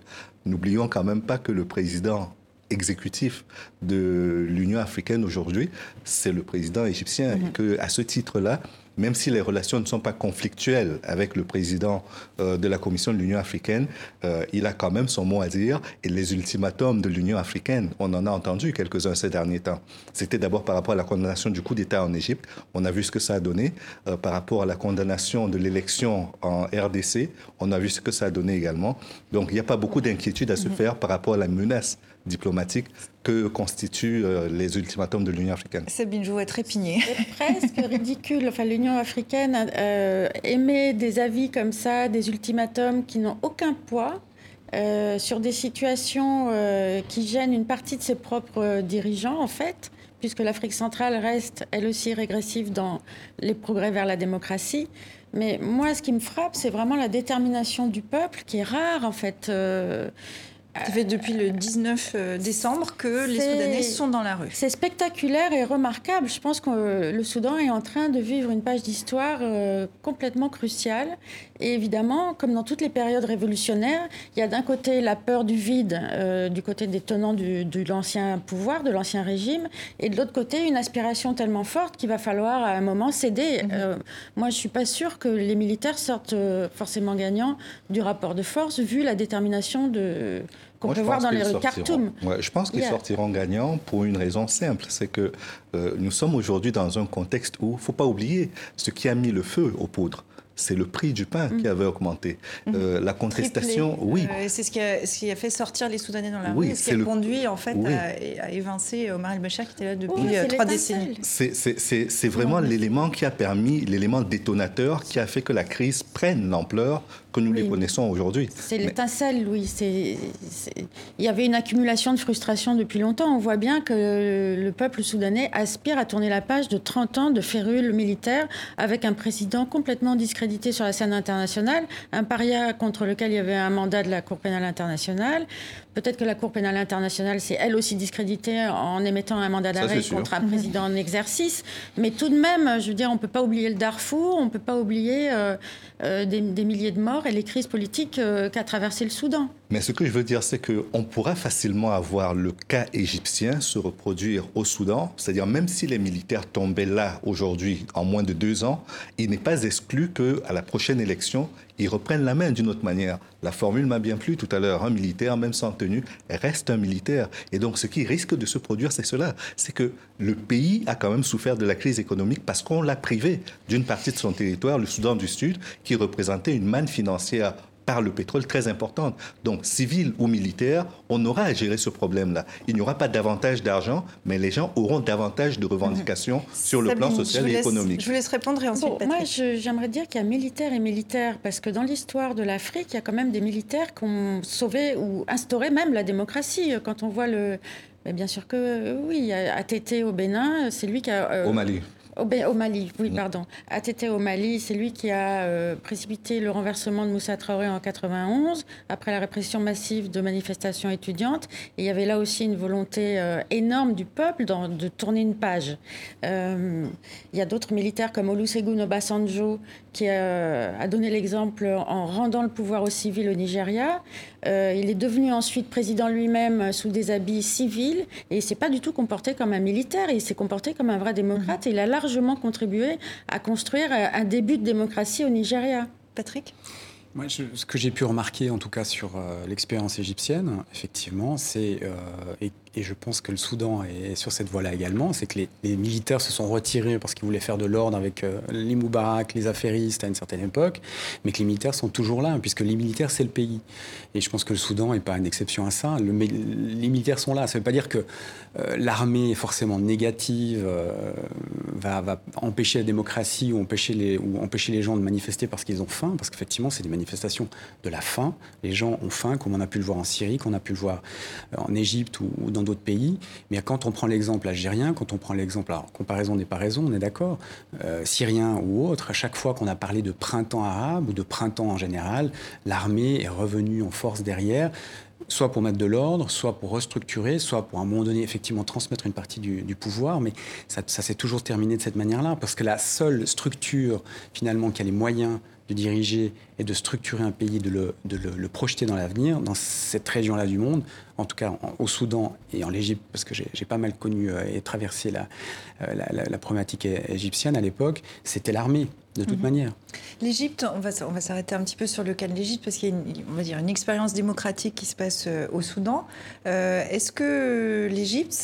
S4: N'oublions quand même pas que le président exécutif de l'Union africaine aujourd'hui, c'est le président égyptien. Et mm-hmm. que, à ce titre-là, même si les relations ne sont pas conflictuelles avec le président euh, de la Commission de l'Union africaine, euh, il a quand même son mot à dire. Et les ultimatums de l'Union africaine, on en a entendu quelques-uns ces derniers temps. C'était d'abord par rapport à la condamnation du coup d'État en Égypte. On a vu ce que ça a donné. Euh, par rapport à la condamnation de l'élection en RDC, on a vu ce que ça a donné également. Donc il n'y a pas beaucoup d'inquiétude à se mhm. faire par rapport à la menace diplomatique que constituent euh, les ultimatums de l'Union africaine.
S1: Sabine Jou est trépignée.
S6: C'est presque ridicule. Enfin, L'Union africaine euh, émet des avis comme ça, des ultimatums qui n'ont aucun poids. Euh, sur des situations qui gênent une partie de ses propres dirigeants, en fait, puisque l'Afrique centrale reste, elle aussi, régressive dans les progrès vers la démocratie. Mais moi, ce qui me frappe, c'est vraiment la détermination du peuple, qui est rare, en fait.
S1: Ça fait depuis le 19 euh, décembre que les Soudanais sont dans la rue.
S6: C'est spectaculaire et remarquable. Je pense que le Soudan est en train de vivre une page d'histoire euh, complètement cruciale. Et évidemment, comme dans toutes les périodes révolutionnaires, il y a d'un côté la peur du vide, euh, du côté des tenants de l'ancien pouvoir, de l'ancien régime, et de l'autre côté, une aspiration tellement forte qu'il va falloir à un moment céder. Mhm. moi, je ne suis pas sûre que les militaires sortent forcément gagnants du rapport de force, vu la détermination de qu'on peut voir dans les Khartoum.
S4: je pense qu'ils sortiront gagnants pour une raison simple, c'est que euh, nous sommes aujourd'hui dans un contexte où, il ne faut pas oublier, ce qui a mis le feu aux poudres, c'est le prix du pain qui mm. avait augmenté. Mm. Euh, la contestation, oui.
S1: Euh, c'est ce, qui a fait sortir les Soudanais dans la rue, ce qui a conduit en fait à, évincer Omar el-Bashir qui était là depuis trois décennies.
S4: C'est vraiment l'élément qui a permis, l'élément détonateur qui a fait que la crise prenne l'ampleur que nous les connaissons aujourd'hui.
S6: C'est l'étincelle, Louis. Il y avait une accumulation de frustration depuis longtemps. On voit bien que le peuple soudanais aspire à tourner la page de 30 ans de férule militaire avec un président complètement discrédité sur la scène internationale, un paria contre lequel il y avait un mandat de la Cour pénale internationale. Peut-être que la Cour pénale internationale s'est elle aussi discréditée en émettant un mandat d'arrêt contre un président en exercice. Mais tout de même, je veux dire, on ne peut pas oublier le Darfour, on ne peut pas oublier euh, euh, des, milliers de morts et les crises politiques euh, qu'a traversé le Soudan.
S4: Mais ce que je veux dire, c'est qu'on pourra facilement avoir le cas égyptien se reproduire au Soudan. C'est-à-dire, même si les militaires tombaient là aujourd'hui en moins de deux ans, il n'est pas exclu qu'à la prochaine élection, ils reprennent la main d'une autre manière. La formule m'a bien plu tout à l'heure. Un militaire, même sans tenue, reste un militaire. Et donc, ce qui risque de se produire, c'est cela. C'est que le pays a quand même souffert de la crise économique parce qu'on l'a privé d'une partie de son territoire, le Soudan du Sud, qui représentait une manne financière par le pétrole très importante. Donc, civil ou militaire, on aura à gérer ce problème-là. Il n'y aura pas davantage d'argent, mais les gens auront davantage de revendications mhm. sur le plan social et économique.
S1: Je vous laisse répondre et ensuite
S6: Moi, j'aimerais dire qu'il y a militaire et militaire, parce que dans l'histoire de l'Afrique, il y a quand même des militaires qui ont sauvé ou instauré même la démocratie. Quand on voit le... Mais bien sûr que oui, ATT au Bénin, c'est lui qui a...
S4: Euh, au Mali.
S6: Au, Mali, oui, mm. pardon. ATT au Mali, c'est lui qui a euh, précipité le renversement de Moussa Traoré en 91, après la répression massive de manifestations étudiantes. Et il y avait là aussi une volonté euh, énorme du peuple de tourner une page. Euh, il y a d'autres militaires comme Olusegun Obasanjo qui a donné l'exemple en rendant le pouvoir aux civils au Nigeria. Euh, il est devenu ensuite président lui-même sous des habits civils et il s'est pas du tout comporté comme un militaire. Il s'est comporté comme un vrai démocrate et il a largement contribué à construire un début de démocratie au Nigeria.
S1: Patrick?
S5: Moi, ce que j'ai pu remarquer, en tout cas sur euh, l'expérience égyptienne, effectivement, c'est, euh, et je pense que le Soudan est sur cette voie-là également, c'est que les, militaires se sont retirés parce qu'ils voulaient faire de l'ordre avec euh, les Moubarak, les affairistes à une certaine époque, mais que les militaires sont toujours là, puisque les militaires, c'est le pays. Et je pense que le Soudan n'est pas une exception à ça. les militaires sont là. Ça ne veut pas dire que euh, l'armée est forcément négative, euh, va, empêcher la démocratie ou empêcher, les, gens de manifester parce qu'ils ont faim, parce qu'effectivement, c'est des manifestations de la faim. Les gens ont faim, comme on a pu le voir en Syrie, qu'on a pu le voir en Égypte ou, ou dans d'autres pays. Mais quand on prend l'exemple algérien, quand on prend l'exemple, alors comparaison n'est pas raison, on est d'accord, euh, syrien ou autre, à chaque fois qu'on a parlé de printemps arabe ou de printemps en général, l'armée est revenue en force derrière soit pour mettre de l'ordre, soit pour restructurer, soit pour à un moment donné effectivement transmettre une partie du, pouvoir, mais ça, ça s'est toujours terminé de cette manière-là, parce que la seule structure finalement qui a les moyens de diriger et de structurer un pays, de le, de le, projeter dans l'avenir, dans cette région-là du monde, en tout cas au Soudan et en Égypte, parce que j'ai pas mal connu euh, et traversé la, euh, la, la, problématique égyptienne à l'époque, c'était l'armée de toute mhm. manière.
S1: L'Égypte, on va, on va s'arrêter un petit peu sur le cas de l'Égypte parce qu'il y a une, on va dire une expérience démocratique qui se passe euh, au Soudan. Est-ce que l'Égypte,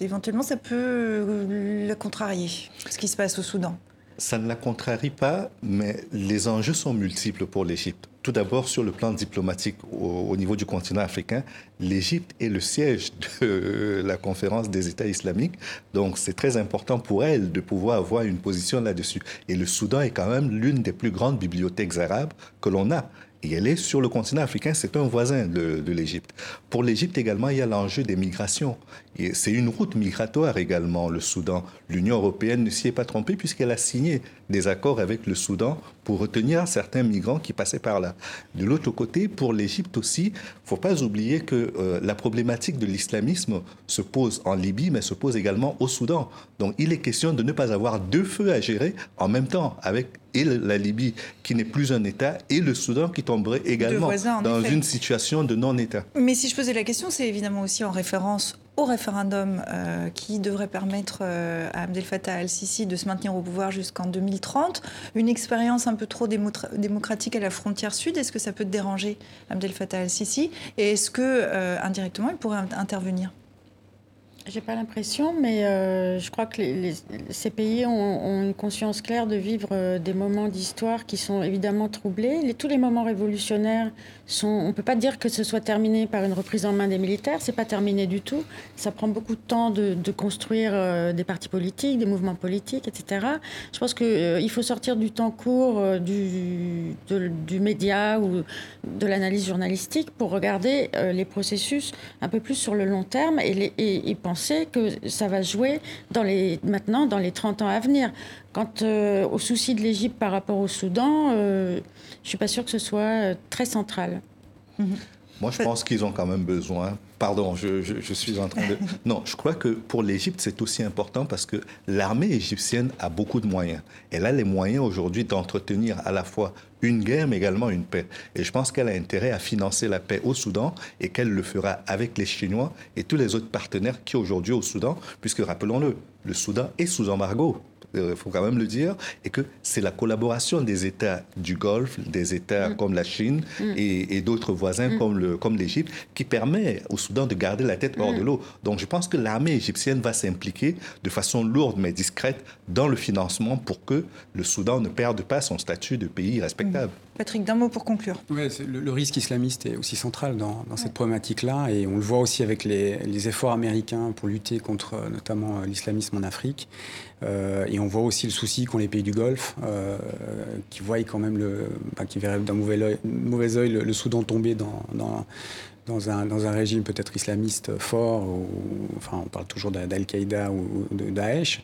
S1: éventuellement, ça peut la contrarier, ce qui se passe au Soudan?
S4: Ça ne la contrarie pas, mais les enjeux sont multiples pour l'Égypte. Tout d'abord, sur le plan diplomatique, au, niveau du continent africain, l'Égypte est le siège de la conférence des États islamiques. Donc, c'est très important pour elle de pouvoir avoir une position là-dessus. Et le Soudan est quand même l'une des plus grandes bibliothèques arabes que l'on a et elle est sur le continent africain, c'est un voisin de, l'Égypte. Pour l'Égypte également, il y a l'enjeu des migrations. C'est une route migratoire également, le Soudan. L'Union européenne ne s'y est pas trompée puisqu'elle a signé des accords avec le Soudan pour retenir certains migrants qui passaient par là. De l'autre côté, pour l'Égypte aussi, il ne faut pas oublier que euh, la problématique de l'islamisme se pose en Libye, mais se pose également au Soudan. Donc il est question de ne pas avoir deux feux à gérer en même temps avec et la Libye qui n'est plus un État et le Soudan qui tomberait également dans une situation de non-État.
S1: Mais si je posais la question, c'est évidemment aussi en référence au référendum euh, qui devrait permettre euh, à Abdel Fattah al-Sisi de se maintenir au pouvoir jusqu'en 2030. Une expérience un peu trop démocratique à la frontière sud, est-ce que ça peut déranger Abdel Fattah al-Sisi Et est-ce que, euh, indirectement, il pourrait intervenir?
S6: J'ai pas l'impression, mais je crois que ces pays ont, une conscience claire de vivre des moments d'histoire qui sont évidemment troublés. tous les moments révolutionnaires On ne peut pas dire que ce soit terminé par une reprise en main des militaires. C'est pas terminé du tout. Ça prend beaucoup de temps de, construire euh, des partis politiques, des mouvements politiques, etc. Je pense qu'il faut sortir du temps court du, du média ou de l'analyse journalistique pour regarder les processus un peu plus sur le long terme et, les, et penser que ça va jouer dans les, maintenant dans les 30 ans à venir. Quant euh, au souci de l'Égypte par rapport au Soudan, euh, je ne suis pas sûre que ce soit euh, très central.
S4: Mhm. Moi, je pense qu'ils ont quand même besoin. Pardon, je, je, suis en train de. Non, je crois que pour l'Égypte, c'est aussi important parce que l'armée égyptienne a beaucoup de moyens. Elle a les moyens aujourd'hui d'entretenir à la fois une guerre, mais également une paix. Et je pense qu'elle a intérêt à financer la paix au Soudan et qu'elle le fera avec les Chinois et tous les autres partenaires qui aujourd'hui au Soudan, puisque rappelons-le, le Soudan est sous embargo il euh, faut quand même le dire, et que c'est la collaboration des États du Golfe, des États mm. comme la Chine mm. et, d'autres voisins mm. comme, le, comme l'Égypte, qui permet au Soudan de garder la tête hors de l'eau. Donc je pense que l'armée égyptienne va s'impliquer de façon lourde mais discrète dans le financement pour que le Soudan ne perde pas son statut de pays respectable.
S1: Patrick, d'un mot pour conclure.
S5: Oui, le, risque islamiste est aussi central dans, cette problématique-là, et on le voit aussi avec les, les, efforts américains pour lutter contre euh, notamment euh, l'islamisme en Afrique. Euh, et on voit aussi le souci qu'ont les pays du Golfe, euh, qui voient quand même le, qui verraient d'un mauvais oeil le, Soudan tomber dans, dans, dans, un, dans un, régime peut-être islamiste fort, ou, enfin on parle toujours d'Al-Qaïda ou de Daesh,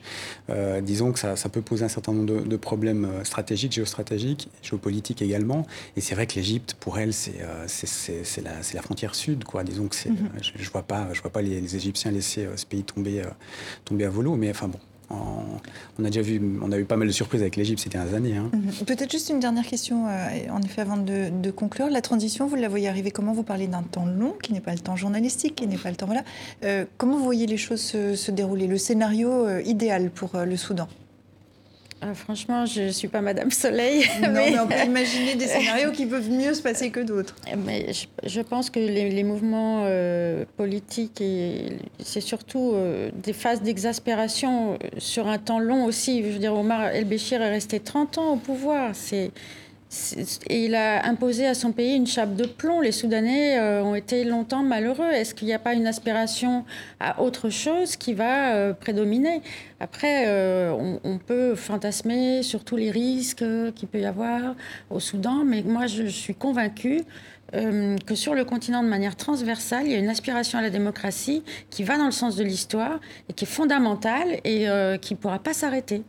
S5: euh, disons que ça, ça, peut poser un certain nombre de, problèmes stratégiques, géostratégiques, géopolitiques également. Et c'est vrai que l'Égypte, pour elle, c'est la, la, frontière sud. Quoi. Disons que mhm. je ne vois pas, je vois pas les, les, Égyptiens laisser ce pays tomber, tomber à volo, mais enfin bon, on a déjà vu, on a eu pas mal de surprises avec l'Égypte ces dernières années. Hein.
S1: Mhm. Peut-être juste une dernière question, euh, en effet, avant de, conclure. La transition, vous la voyez arriver comment? Vous parlez d'un temps long, qui n'est pas le temps journalistique, qui n'est pas le temps. Voilà. Euh, comment vous voyez les choses se, dérouler? Le scénario euh, idéal pour le Soudan?
S6: Ah, franchement, je ne suis pas Madame Soleil.
S1: Non, mais... on peut imaginer des scénarios qui peuvent mieux se passer que d'autres.
S6: Mais je, pense que les, mouvements euh, politiques, c'est surtout euh, des phases d'exaspération euh, sur un temps long aussi. Je veux dire, Omar El-Béchir est resté 30 ans au pouvoir. C'est il a imposé à son pays une chape de plomb. Les Soudanais euh, ont été longtemps malheureux. Est-ce qu'il n'y a pas une aspiration à autre chose qui va euh, prédominer? Après, euh, on, peut fantasmer sur tous les risques qu'il peut y avoir au Soudan, mais moi, je, suis convaincue que sur le continent, de manière transversale, il y a une aspiration à la démocratie qui va dans le sens de l'histoire et qui est fondamentale et qui ne pourra pas s'arrêter.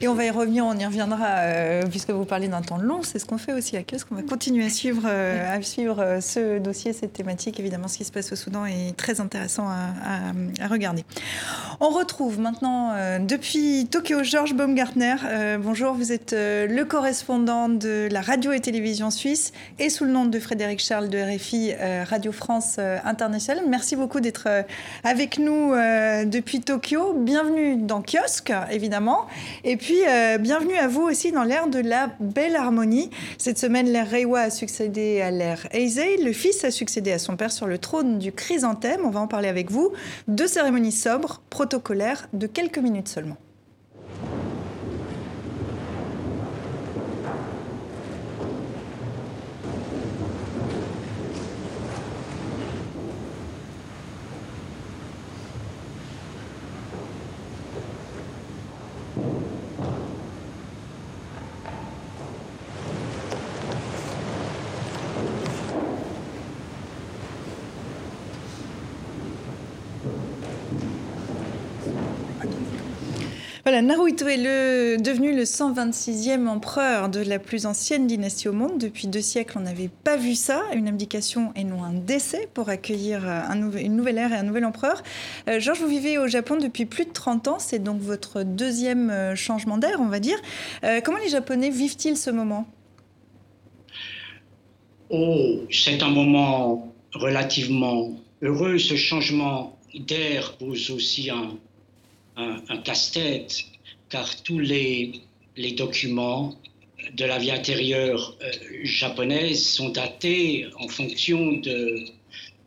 S1: Et on va y revenir, on y reviendra, euh, puisque vous parlez d'un temps long, c'est ce qu'on fait aussi à Kiosque. On va continuer à suivre, euh, à suivre euh, ce dossier, cette thématique. Évidemment, ce qui se passe au Soudan est très intéressant à, regarder. On retrouve maintenant, depuis Tokyo, Georges Baumgartner. bonjour, vous êtes le correspondant de la radio et télévision suisse et sous le nom de Frédéric Charles de RFI, Radio France Internationale. Merci beaucoup d'être avec nous depuis Tokyo. Bienvenue dans Kiosque, évidemment. Et puis, puis, euh, bienvenue à vous aussi dans l'ère de la belle harmonie. Cette semaine, l'ère Reiwa a succédé à l'ère Eisei. Le fils a succédé à son père sur le trône du chrysanthème. On va en parler avec vous. Deux cérémonies sobres, protocolaires, de quelques minutes seulement. Voilà, Naruhito est devenu le 126e empereur de la plus ancienne dynastie au monde. Depuis deux siècles, on n'avait pas vu ça, une abdication et non un décès pour accueillir euh, un une nouvelle ère et un nouvel empereur. Euh, Georges, vous vivez au Japon depuis plus de 30 ans, c'est donc votre deuxième euh, changement d'air, on va dire. comment les Japonais vivent-ils ce moment?
S12: Oh, c'est un moment relativement heureux. Ce changement d'air pose aussi un, un, casse-tête, car tous les, les, documents de la vie intérieure euh, japonaise sont datés en fonction de,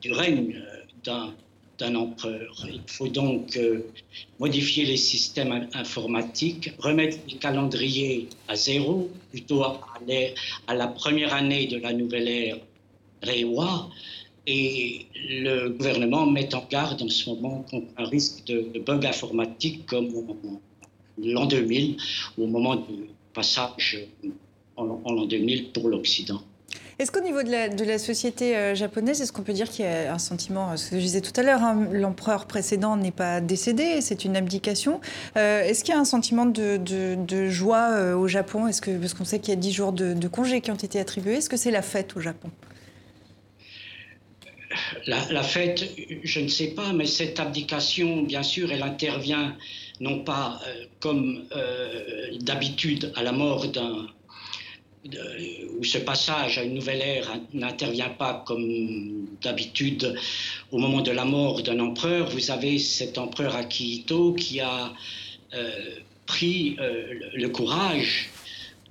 S12: du règne euh, d'un empereur. Il faut donc euh, modifier les systèmes informatiques, remettre le calendrier à zéro, plutôt à, à la première année de la nouvelle ère Reiwa, et le gouvernement met en garde en ce moment contre un risque de, bug informatique comme l'an 2000, au moment du passage en, l'an 2000 pour l'Occident.
S1: Est-ce qu'au niveau de la, société euh, japonaise, est-ce qu'on peut dire qu'il y a un sentiment, ce que je disais tout à l'heure, hein, l'empereur précédent n'est pas décédé, c'est une abdication. Euh, est-ce qu'il y a un sentiment de, joie euh, au Japon? Est-ce que, Parce qu'on sait qu'il y a 10 jours de congés qui ont été attribués. Est-ce que c'est la fête au Japon?
S12: La, fête, je ne sais pas, mais cette abdication, bien sûr, elle intervient non pas euh, comme euh, d'habitude à la mort d'un où ce passage à une nouvelle ère n'intervient pas comme d'habitude au moment de la mort d'un empereur. Vous avez cet empereur Akihito qui a euh, pris le, courage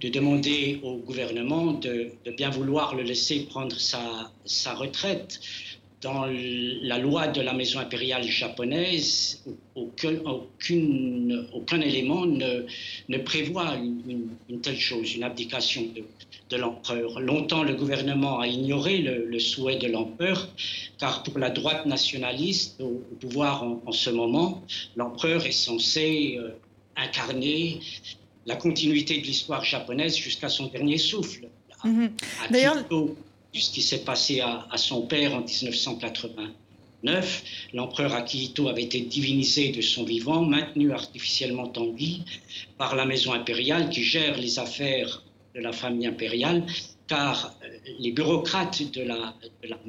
S12: de demander au gouvernement de, bien vouloir le laisser prendre sa, sa retraite dans la loi de la maison impériale japonaise, aucun, aucune, aucun élément ne, ne prévoit une, telle chose, une abdication de, de l'empereur. Longtemps, le gouvernement a ignoré le, souhait de l'empereur, car pour la droite nationaliste au, pouvoir en, ce moment, l'empereur est censé euh, incarner la continuité de l'histoire japonaise jusqu'à son dernier souffle.
S1: Mhm. D'ailleurs,
S12: ce qui s'est passé à, son père en 1989. L'empereur Akihito avait été divinisé de son vivant, maintenu artificiellement en vie par la maison impériale qui gère les affaires de la famille impériale, car euh, les bureaucrates de la,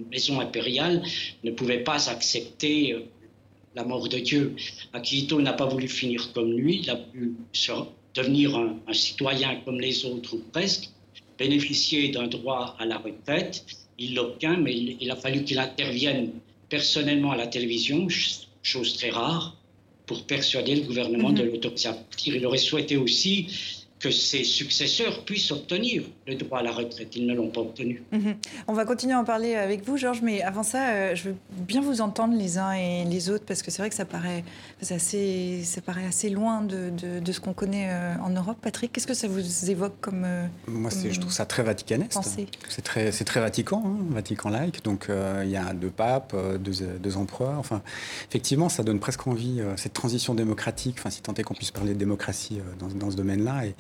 S12: maison impériale ne pouvaient pas accepter euh, la mort de Dieu. Akihito n'a pas voulu finir comme lui, il a pu devenir un citoyen comme les autres ou presque bénéficier d'un droit à la retraite. Il l'obtient, mais il, a fallu qu'il intervienne personnellement à la télévision, chose très rare, pour persuader le gouvernement de mhm. l'autoriser à partir. Il aurait souhaité aussi que ses successeurs puissent obtenir le droit à la retraite. Ils ne l'ont pas obtenu.
S1: Mhm. On va continuer à en parler avec vous, Georges, mais avant ça, euh, je veux bien vous entendre les uns et les autres, parce que c'est vrai que ça paraît, assez, ça paraît assez loin de, de, ce qu'on connaît euh, en Europe. Patrick, qu'est-ce que ça vous évoque comme... Euh,
S5: Moi, je trouve ça très vaticaniste. C'est très, très Vatican, hein, Vatican-like. Donc, il y a deux papes, deux, deux, empereurs. Enfin, effectivement, ça donne presque envie, cette transition démocratique, enfin, si tant est qu'on puisse parler de démocratie dans, dans ce domaine-là. Et,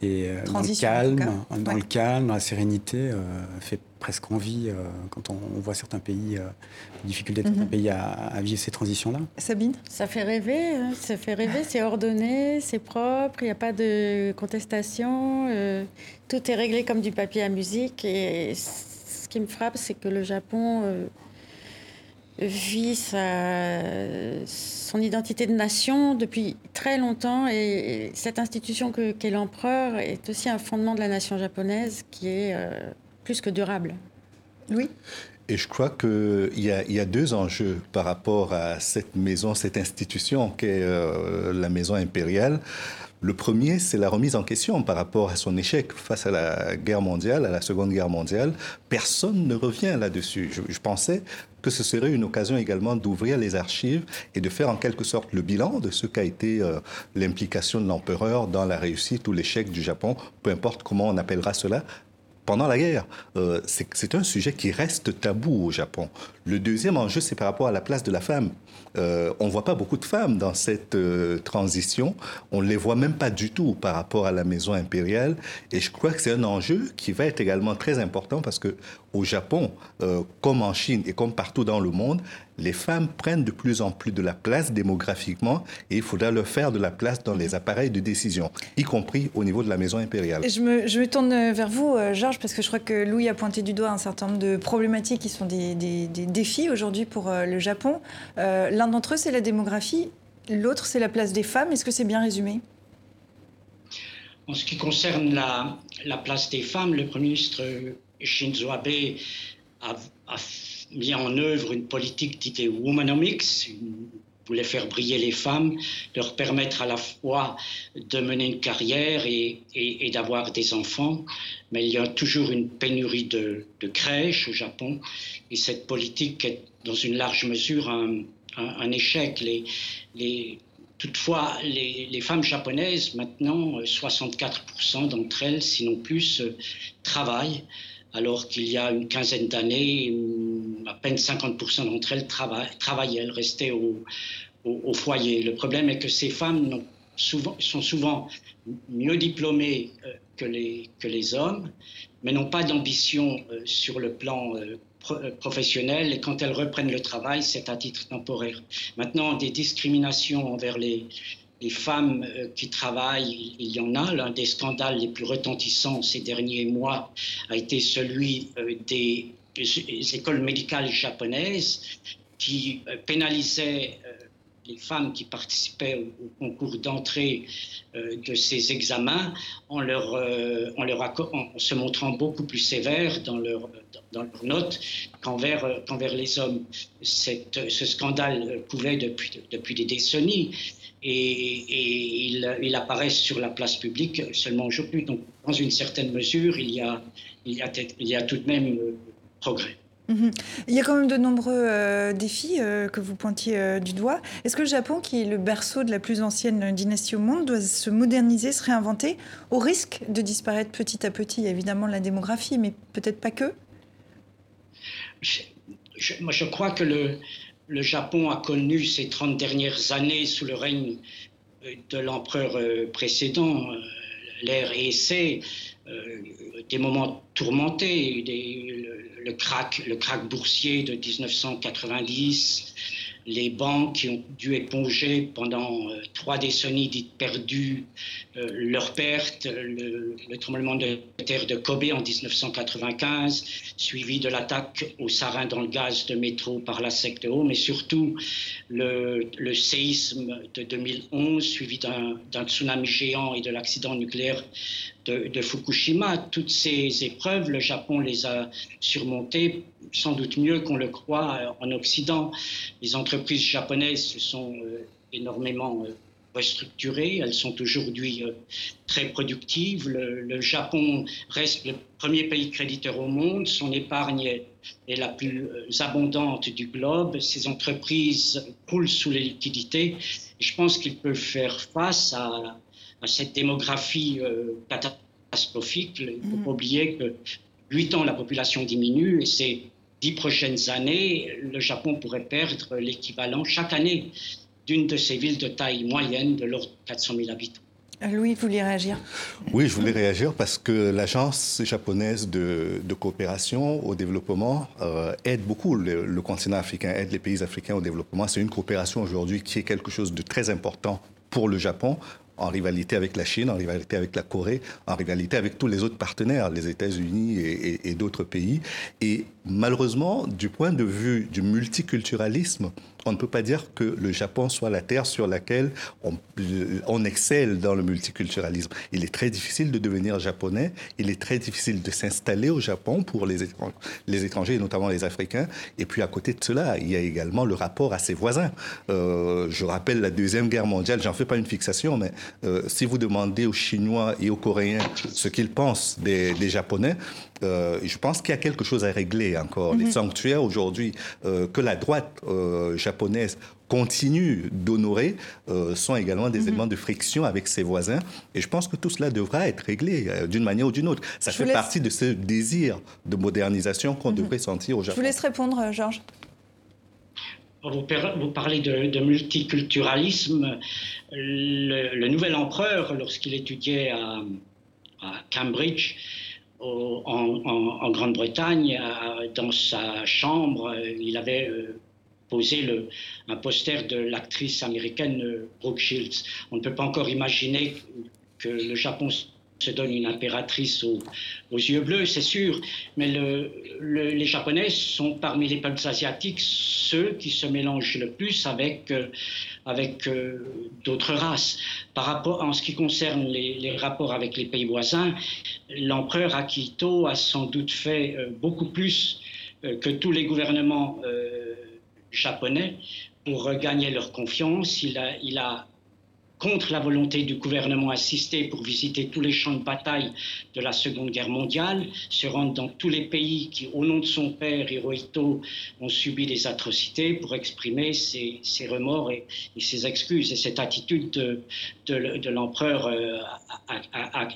S5: et dans le calme, dans le calme, dans la sérénité, fait presque envie quand on, voit certains pays, difficultés de certains mhm. pays à, vivre ces transitions-là.
S1: Sabine
S6: Ça fait rêver, hein. ça fait rêver, c'est ordonné, c'est propre, il n'y a pas de contestation, tout est réglé comme du papier à musique. Et ce qui me frappe, c'est que le Japon vit sa, son identité de nation depuis très longtemps et cette institution qu'est l'empereur est aussi un fondement de la nation japonaise qui est euh, plus que durable.
S1: Oui.
S4: Et je crois qu'il y, y, a deux enjeux par rapport à cette maison, cette institution qu'est euh, la maison impériale. Le premier, c'est la remise en question par rapport à son échec face à la guerre mondiale, à la Seconde Guerre mondiale. Personne ne revient là-dessus. Je, pensais que ce serait une occasion également d'ouvrir les archives et de faire en quelque sorte le bilan de ce qu'a été euh, l'implication de l'empereur dans la réussite ou l'échec du Japon, peu importe comment on appellera cela, pendant la guerre. Euh, c'est un sujet qui reste tabou au Japon. Le deuxième enjeu, c'est par rapport à la place de la femme. Euh, on ne voit pas beaucoup de femmes dans cette euh, transition. On ne les voit même pas du tout par rapport à la maison impériale. Et je crois que c'est un enjeu qui va être également très important parce que au Japon, euh, comme en Chine et comme partout dans le monde, les femmes prennent de plus en plus de la place démographiquement et il faudra leur faire de la place dans les appareils de décision, y compris au niveau de la maison impériale.
S1: je, me, je me tourne vers vous, Georges, parce que je crois que Louis a pointé du doigt un certain nombre de problématiques qui sont des, des défis aujourd'hui pour le Japon. L'un d'entre eux, c'est la démographie. L'autre, c'est la place des femmes. Est-ce que c'est bien résumé?
S12: En ce qui concerne la, place des femmes, le Premier ministre Shinzo Abe a, mis en œuvre une politique dite womanomics, voulait faire briller les femmes, leur permettre à la fois de mener une carrière et, d'avoir des enfants. Mais il y a toujours une pénurie de, crèches au Japon et cette politique est dans une large mesure un, échec. Toutefois, les, femmes japonaises, maintenant, 64% d'entre elles, sinon plus, euh, travaillent, alors qu'il y a une quinzaine d'années, à peine 50% d'entre elles travaillaient, elles restaient au, foyer. Le problème est que ces femmes sont souvent mieux diplômées euh, que les, hommes, mais n'ont pas d'ambition euh, sur le plan euh, professionnelles et quand elles reprennent le travail, c'est à titre temporaire. Maintenant, des discriminations envers les, les femmes euh, qui travaillent, il y en a. L'un des scandales les plus retentissants ces derniers mois a été celui euh, des, écoles médicales japonaises qui pénalisaient les femmes qui participaient au, concours d'entrée euh, de ces examens en, leur, euh, en, leur se montrant beaucoup plus sévères dans, leur, dans leurs notes qu'envers euh, qu'envers les hommes. Ce scandale couvait depuis, depuis des décennies et, et il, il, apparaît sur la place publique seulement aujourd'hui. Donc, dans une certaine mesure, il y a, il y a, il y a tout de même progrès.
S1: Mhm. Il y a quand même de nombreux euh, défis euh, que vous pointiez euh, du doigt. Est-ce que le Japon, qui est le berceau de la plus ancienne dynastie au monde, doit se moderniser, se réinventer, au risque de disparaître petit à petit? Évidemment, la démographie, mais peut-être pas que
S12: je, Moi, je crois que le, le, Japon a connu ces 30 dernières années sous le règne de l'empereur précédent, l'ère Heisei, des moments tourmentés, le crack, le crack boursier de 1990, les banques qui ont dû éponger pendant euh, trois décennies dites perdues euh, leurs pertes, le, tremblement de terre de Kobe en 1995, suivi de l'attaque au sarin dans le gaz de métro par la secte O, mais surtout le, le séisme de 2011, suivi d'un tsunami géant et de l'accident nucléaire de, Fukushima. Toutes ces épreuves, le Japon les a surmontées sans doute mieux qu'on le croit euh, en Occident. Les entreprises japonaises se sont euh, énormément euh, restructurées. Elles sont aujourd'hui très productives. Le, Japon reste le premier pays créditeur au monde. Son épargne est, la plus abondante du globe. Ses entreprises coulent sous les liquidités. je pense qu'ils peuvent faire face à, à cette démographie euh, catastrophique. Il ne faut pas mm. oublier que 8 ans, la population diminue et ces 10 prochaines années, le Japon pourrait perdre l'équivalent chaque année d'une de ces villes de taille moyenne de l'ordre de 400 000 habitants.
S1: Louis, vous vouliez réagir?
S4: Oui, je voulais réagir parce que l'agence japonaise de, coopération au développement euh, aide beaucoup le, continent africain, aide les pays africains au développement. C'est une coopération aujourd'hui qui est quelque chose de très important pour le Japon, en rivalité avec la Chine, en rivalité avec la Corée, en rivalité avec tous les autres partenaires, les États-Unis et, d'autres pays. Et malheureusement, du point de vue du multiculturalisme, on ne peut pas dire que le Japon soit la terre sur laquelle on, excelle dans le multiculturalisme. Il est très difficile de devenir japonais, il est très difficile de s'installer au Japon pour les, les étrangers, notamment les Africains. Et puis à côté de cela, il y a également le rapport à ses voisins. Euh, je rappelle la Deuxième Guerre mondiale, j'en fais pas une fixation, mais euh, si vous demandez aux Chinois et aux Coréens ce qu'ils pensent des, Japonais, euh, je pense qu'il y a quelque chose à régler encore. Les mhm. sanctuaires aujourd'hui que la droite japonaise japonaise continue d'honorer euh, sont également des mhm. éléments de friction avec ses voisins. Et je pense que tout cela devra être réglé euh, d'une manière ou d'une autre. Ça fait partie de ce désir de modernisation qu'on mhm. devrait sentir au Japon.
S1: Je vous laisse répondre, euh, Georges.
S12: Vous, parlez de, multiculturalisme. Le, nouvel empereur, lorsqu'il étudiait à, Cambridge, en, Grande-Bretagne, dans sa chambre, il avait poser le, un poster de l'actrice américaine euh, Brooke Shields. On ne peut pas encore imaginer que le Japon se donne une impératrice aux, yeux bleus, c'est sûr, mais le, les Japonais sont parmi les peuples asiatiques ceux qui se mélangent le plus avec, euh, avec euh, d'autres races. Par rapport, en ce qui concerne les, rapports avec les pays voisins, l'empereur Akito a sans doute fait beaucoup plus que tous les gouvernements japonais pour gagner leur confiance. Il a, contre la volonté du gouvernement, assisté pour visiter tous les champs de bataille de la Seconde Guerre mondiale, se rendre dans tous les pays qui, au nom de son père, Hirohito, ont subi des atrocités pour exprimer ses, remords et, ses excuses. Et cette attitude de, l'empereur euh,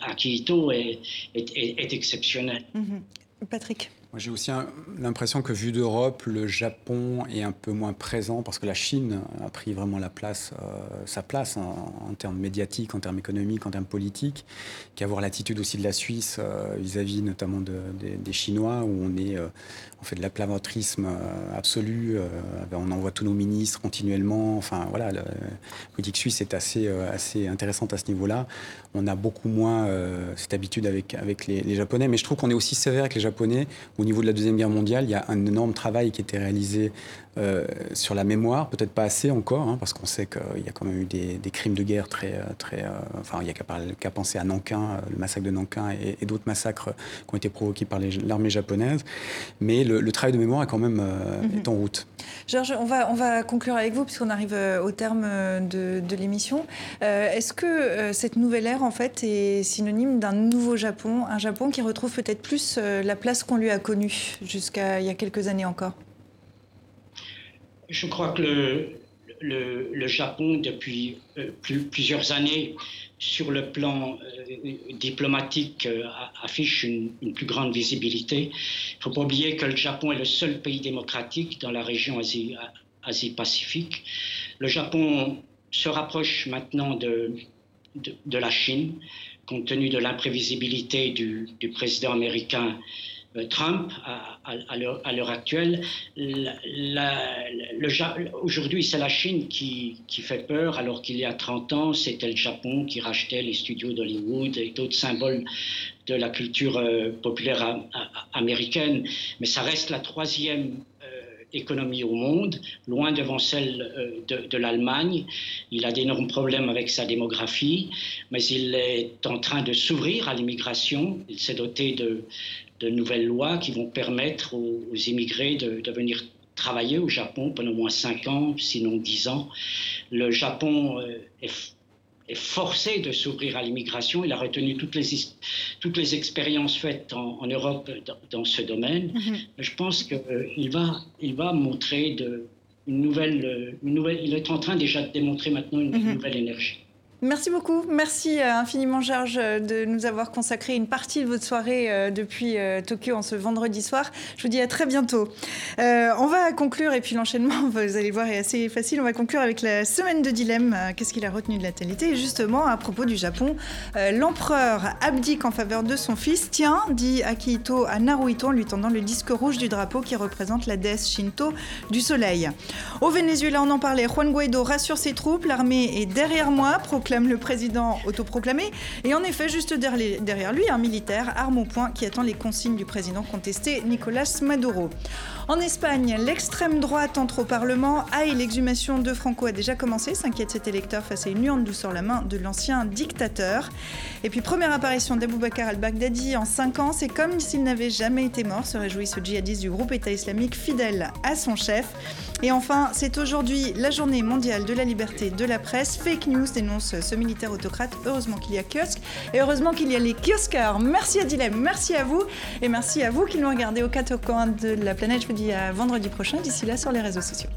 S12: Akihito est, exceptionnelle.
S1: Mm-hmm. Patrick
S5: j'ai aussi l'impression que, vu d'Europe, le Japon est un peu moins présent parce que la Chine a pris vraiment la place, euh, sa place en, termes médiatiques, en termes économiques, en termes politiques, qu'avoir l'attitude aussi de la Suisse euh, vis-à-vis notamment des Chinois, où on est, euh, on fait de l'aplavatrisme absolu, ben, on envoie tous nos ministres continuellement. Enfin, voilà, la politique suisse est assez, assez intéressante à ce niveau-là. On a beaucoup moins cette habitude avec, les Japonais, mais je trouve qu'on est aussi sévère avec les Japonais. Au niveau de la Deuxième Guerre mondiale, il y a un énorme travail qui a été réalisé euh, sur la mémoire, peut-être pas assez encore, hein, parce qu'on sait qu'il y a quand même eu des, crimes de guerre très... Euh, très euh, enfin, il n'y a qu'à penser à Nankin, le massacre de Nankin et, d'autres massacres qui ont été provoqués par l'armée japonaise. Mais le, travail de mémoire est quand même mhm. est en route.
S1: Georges, on va, on va conclure avec vous, puisqu'on arrive au terme de, de l'émission. Est-ce que cette nouvelle ère, en fait, est synonyme d'un nouveau Japon, un Japon qui retrouve peut-être plus la place qu'on lui a connue jusqu'à il y a quelques années encore?
S12: Je crois que le, Japon, depuis euh, plusieurs années, sur le plan euh, diplomatique, euh, affiche une, plus grande visibilité. Il ne faut pas oublier que le Japon est le seul pays démocratique dans la région Asie-Pacifique. le Japon se rapproche maintenant de, la Chine, compte tenu de l'imprévisibilité du, président américain Trump à, l'heure actuelle. Aujourd'hui, c'est la Chine qui, fait peur, alors qu'il y a 30 ans, c'était le Japon qui rachetait les studios d'Hollywood et d'autres symboles de la culture euh, populaire américaine. Mais ça reste la troisième euh, économie au monde, loin devant celle de l'Allemagne. Il a d'énormes problèmes avec sa démographie, mais il est en train de s'ouvrir à l'immigration. Il s'est doté de, de nouvelles lois qui vont permettre aux, immigrés de, venir travailler au Japon pendant au moins 5 ans, sinon 10 ans. Le Japon euh, est, forcé de s'ouvrir à l'immigration. Il a retenu toutes les, toutes les expériences faites en, Europe dans, ce domaine. Mm-hmm. Je pense qu'il euh, va, il va montrer de, une, nouvelle, une nouvelle... Il est en train déjà de démontrer maintenant une, mm-hmm. nouvelle énergie.
S1: Merci beaucoup. Merci euh, infiniment, Georges, euh, de nous avoir consacré une partie de votre soirée euh, depuis Tokyo en ce vendredi soir. Je vous dis à très bientôt. on va conclure, et puis l'enchaînement, vous allez voir, est assez facile. On va conclure avec la semaine de dilemme. Qu'est-ce qu'il a retenu de la télé? Et justement, à propos du Japon, l'empereur abdique en faveur de son fils. Tiens, dit Akihito à Naruhito en lui tendant le disque rouge du drapeau qui représente la déesse Shinto du soleil. Au Venezuela, on en parlait. Juan Guaido rassure ses troupes. L'armée est derrière moi, le président autoproclamé. Et en effet, juste derrière lui, un militaire, arme au poing, qui attend les consignes du président contesté Nicolas Maduro. En Espagne, l'extrême droite entre au Parlement. Et l'exhumation de Franco a déjà commencé, s'inquiète cet électeur face à une urne douceur la main de l'ancien dictateur. Et puis, première apparition d'Aboubacar al-Baghdadi en 5 ans, c'est comme s'il n'avait jamais été mort, se réjouit ce djihadiste du groupe État islamique fidèle à son chef. Et enfin, c'est aujourd'hui la journée mondiale de la liberté de la presse. Fake news dénonce ce militaire autocrate. Heureusement qu'il y a kiosque et heureusement qu'il y a les kiosqueurs. Merci à Dilem, merci à vous et merci à vous qui nous regardez aux quatre coins de la planète. Je vous dis vendredi prochain. D'ici là, sur les réseaux sociaux.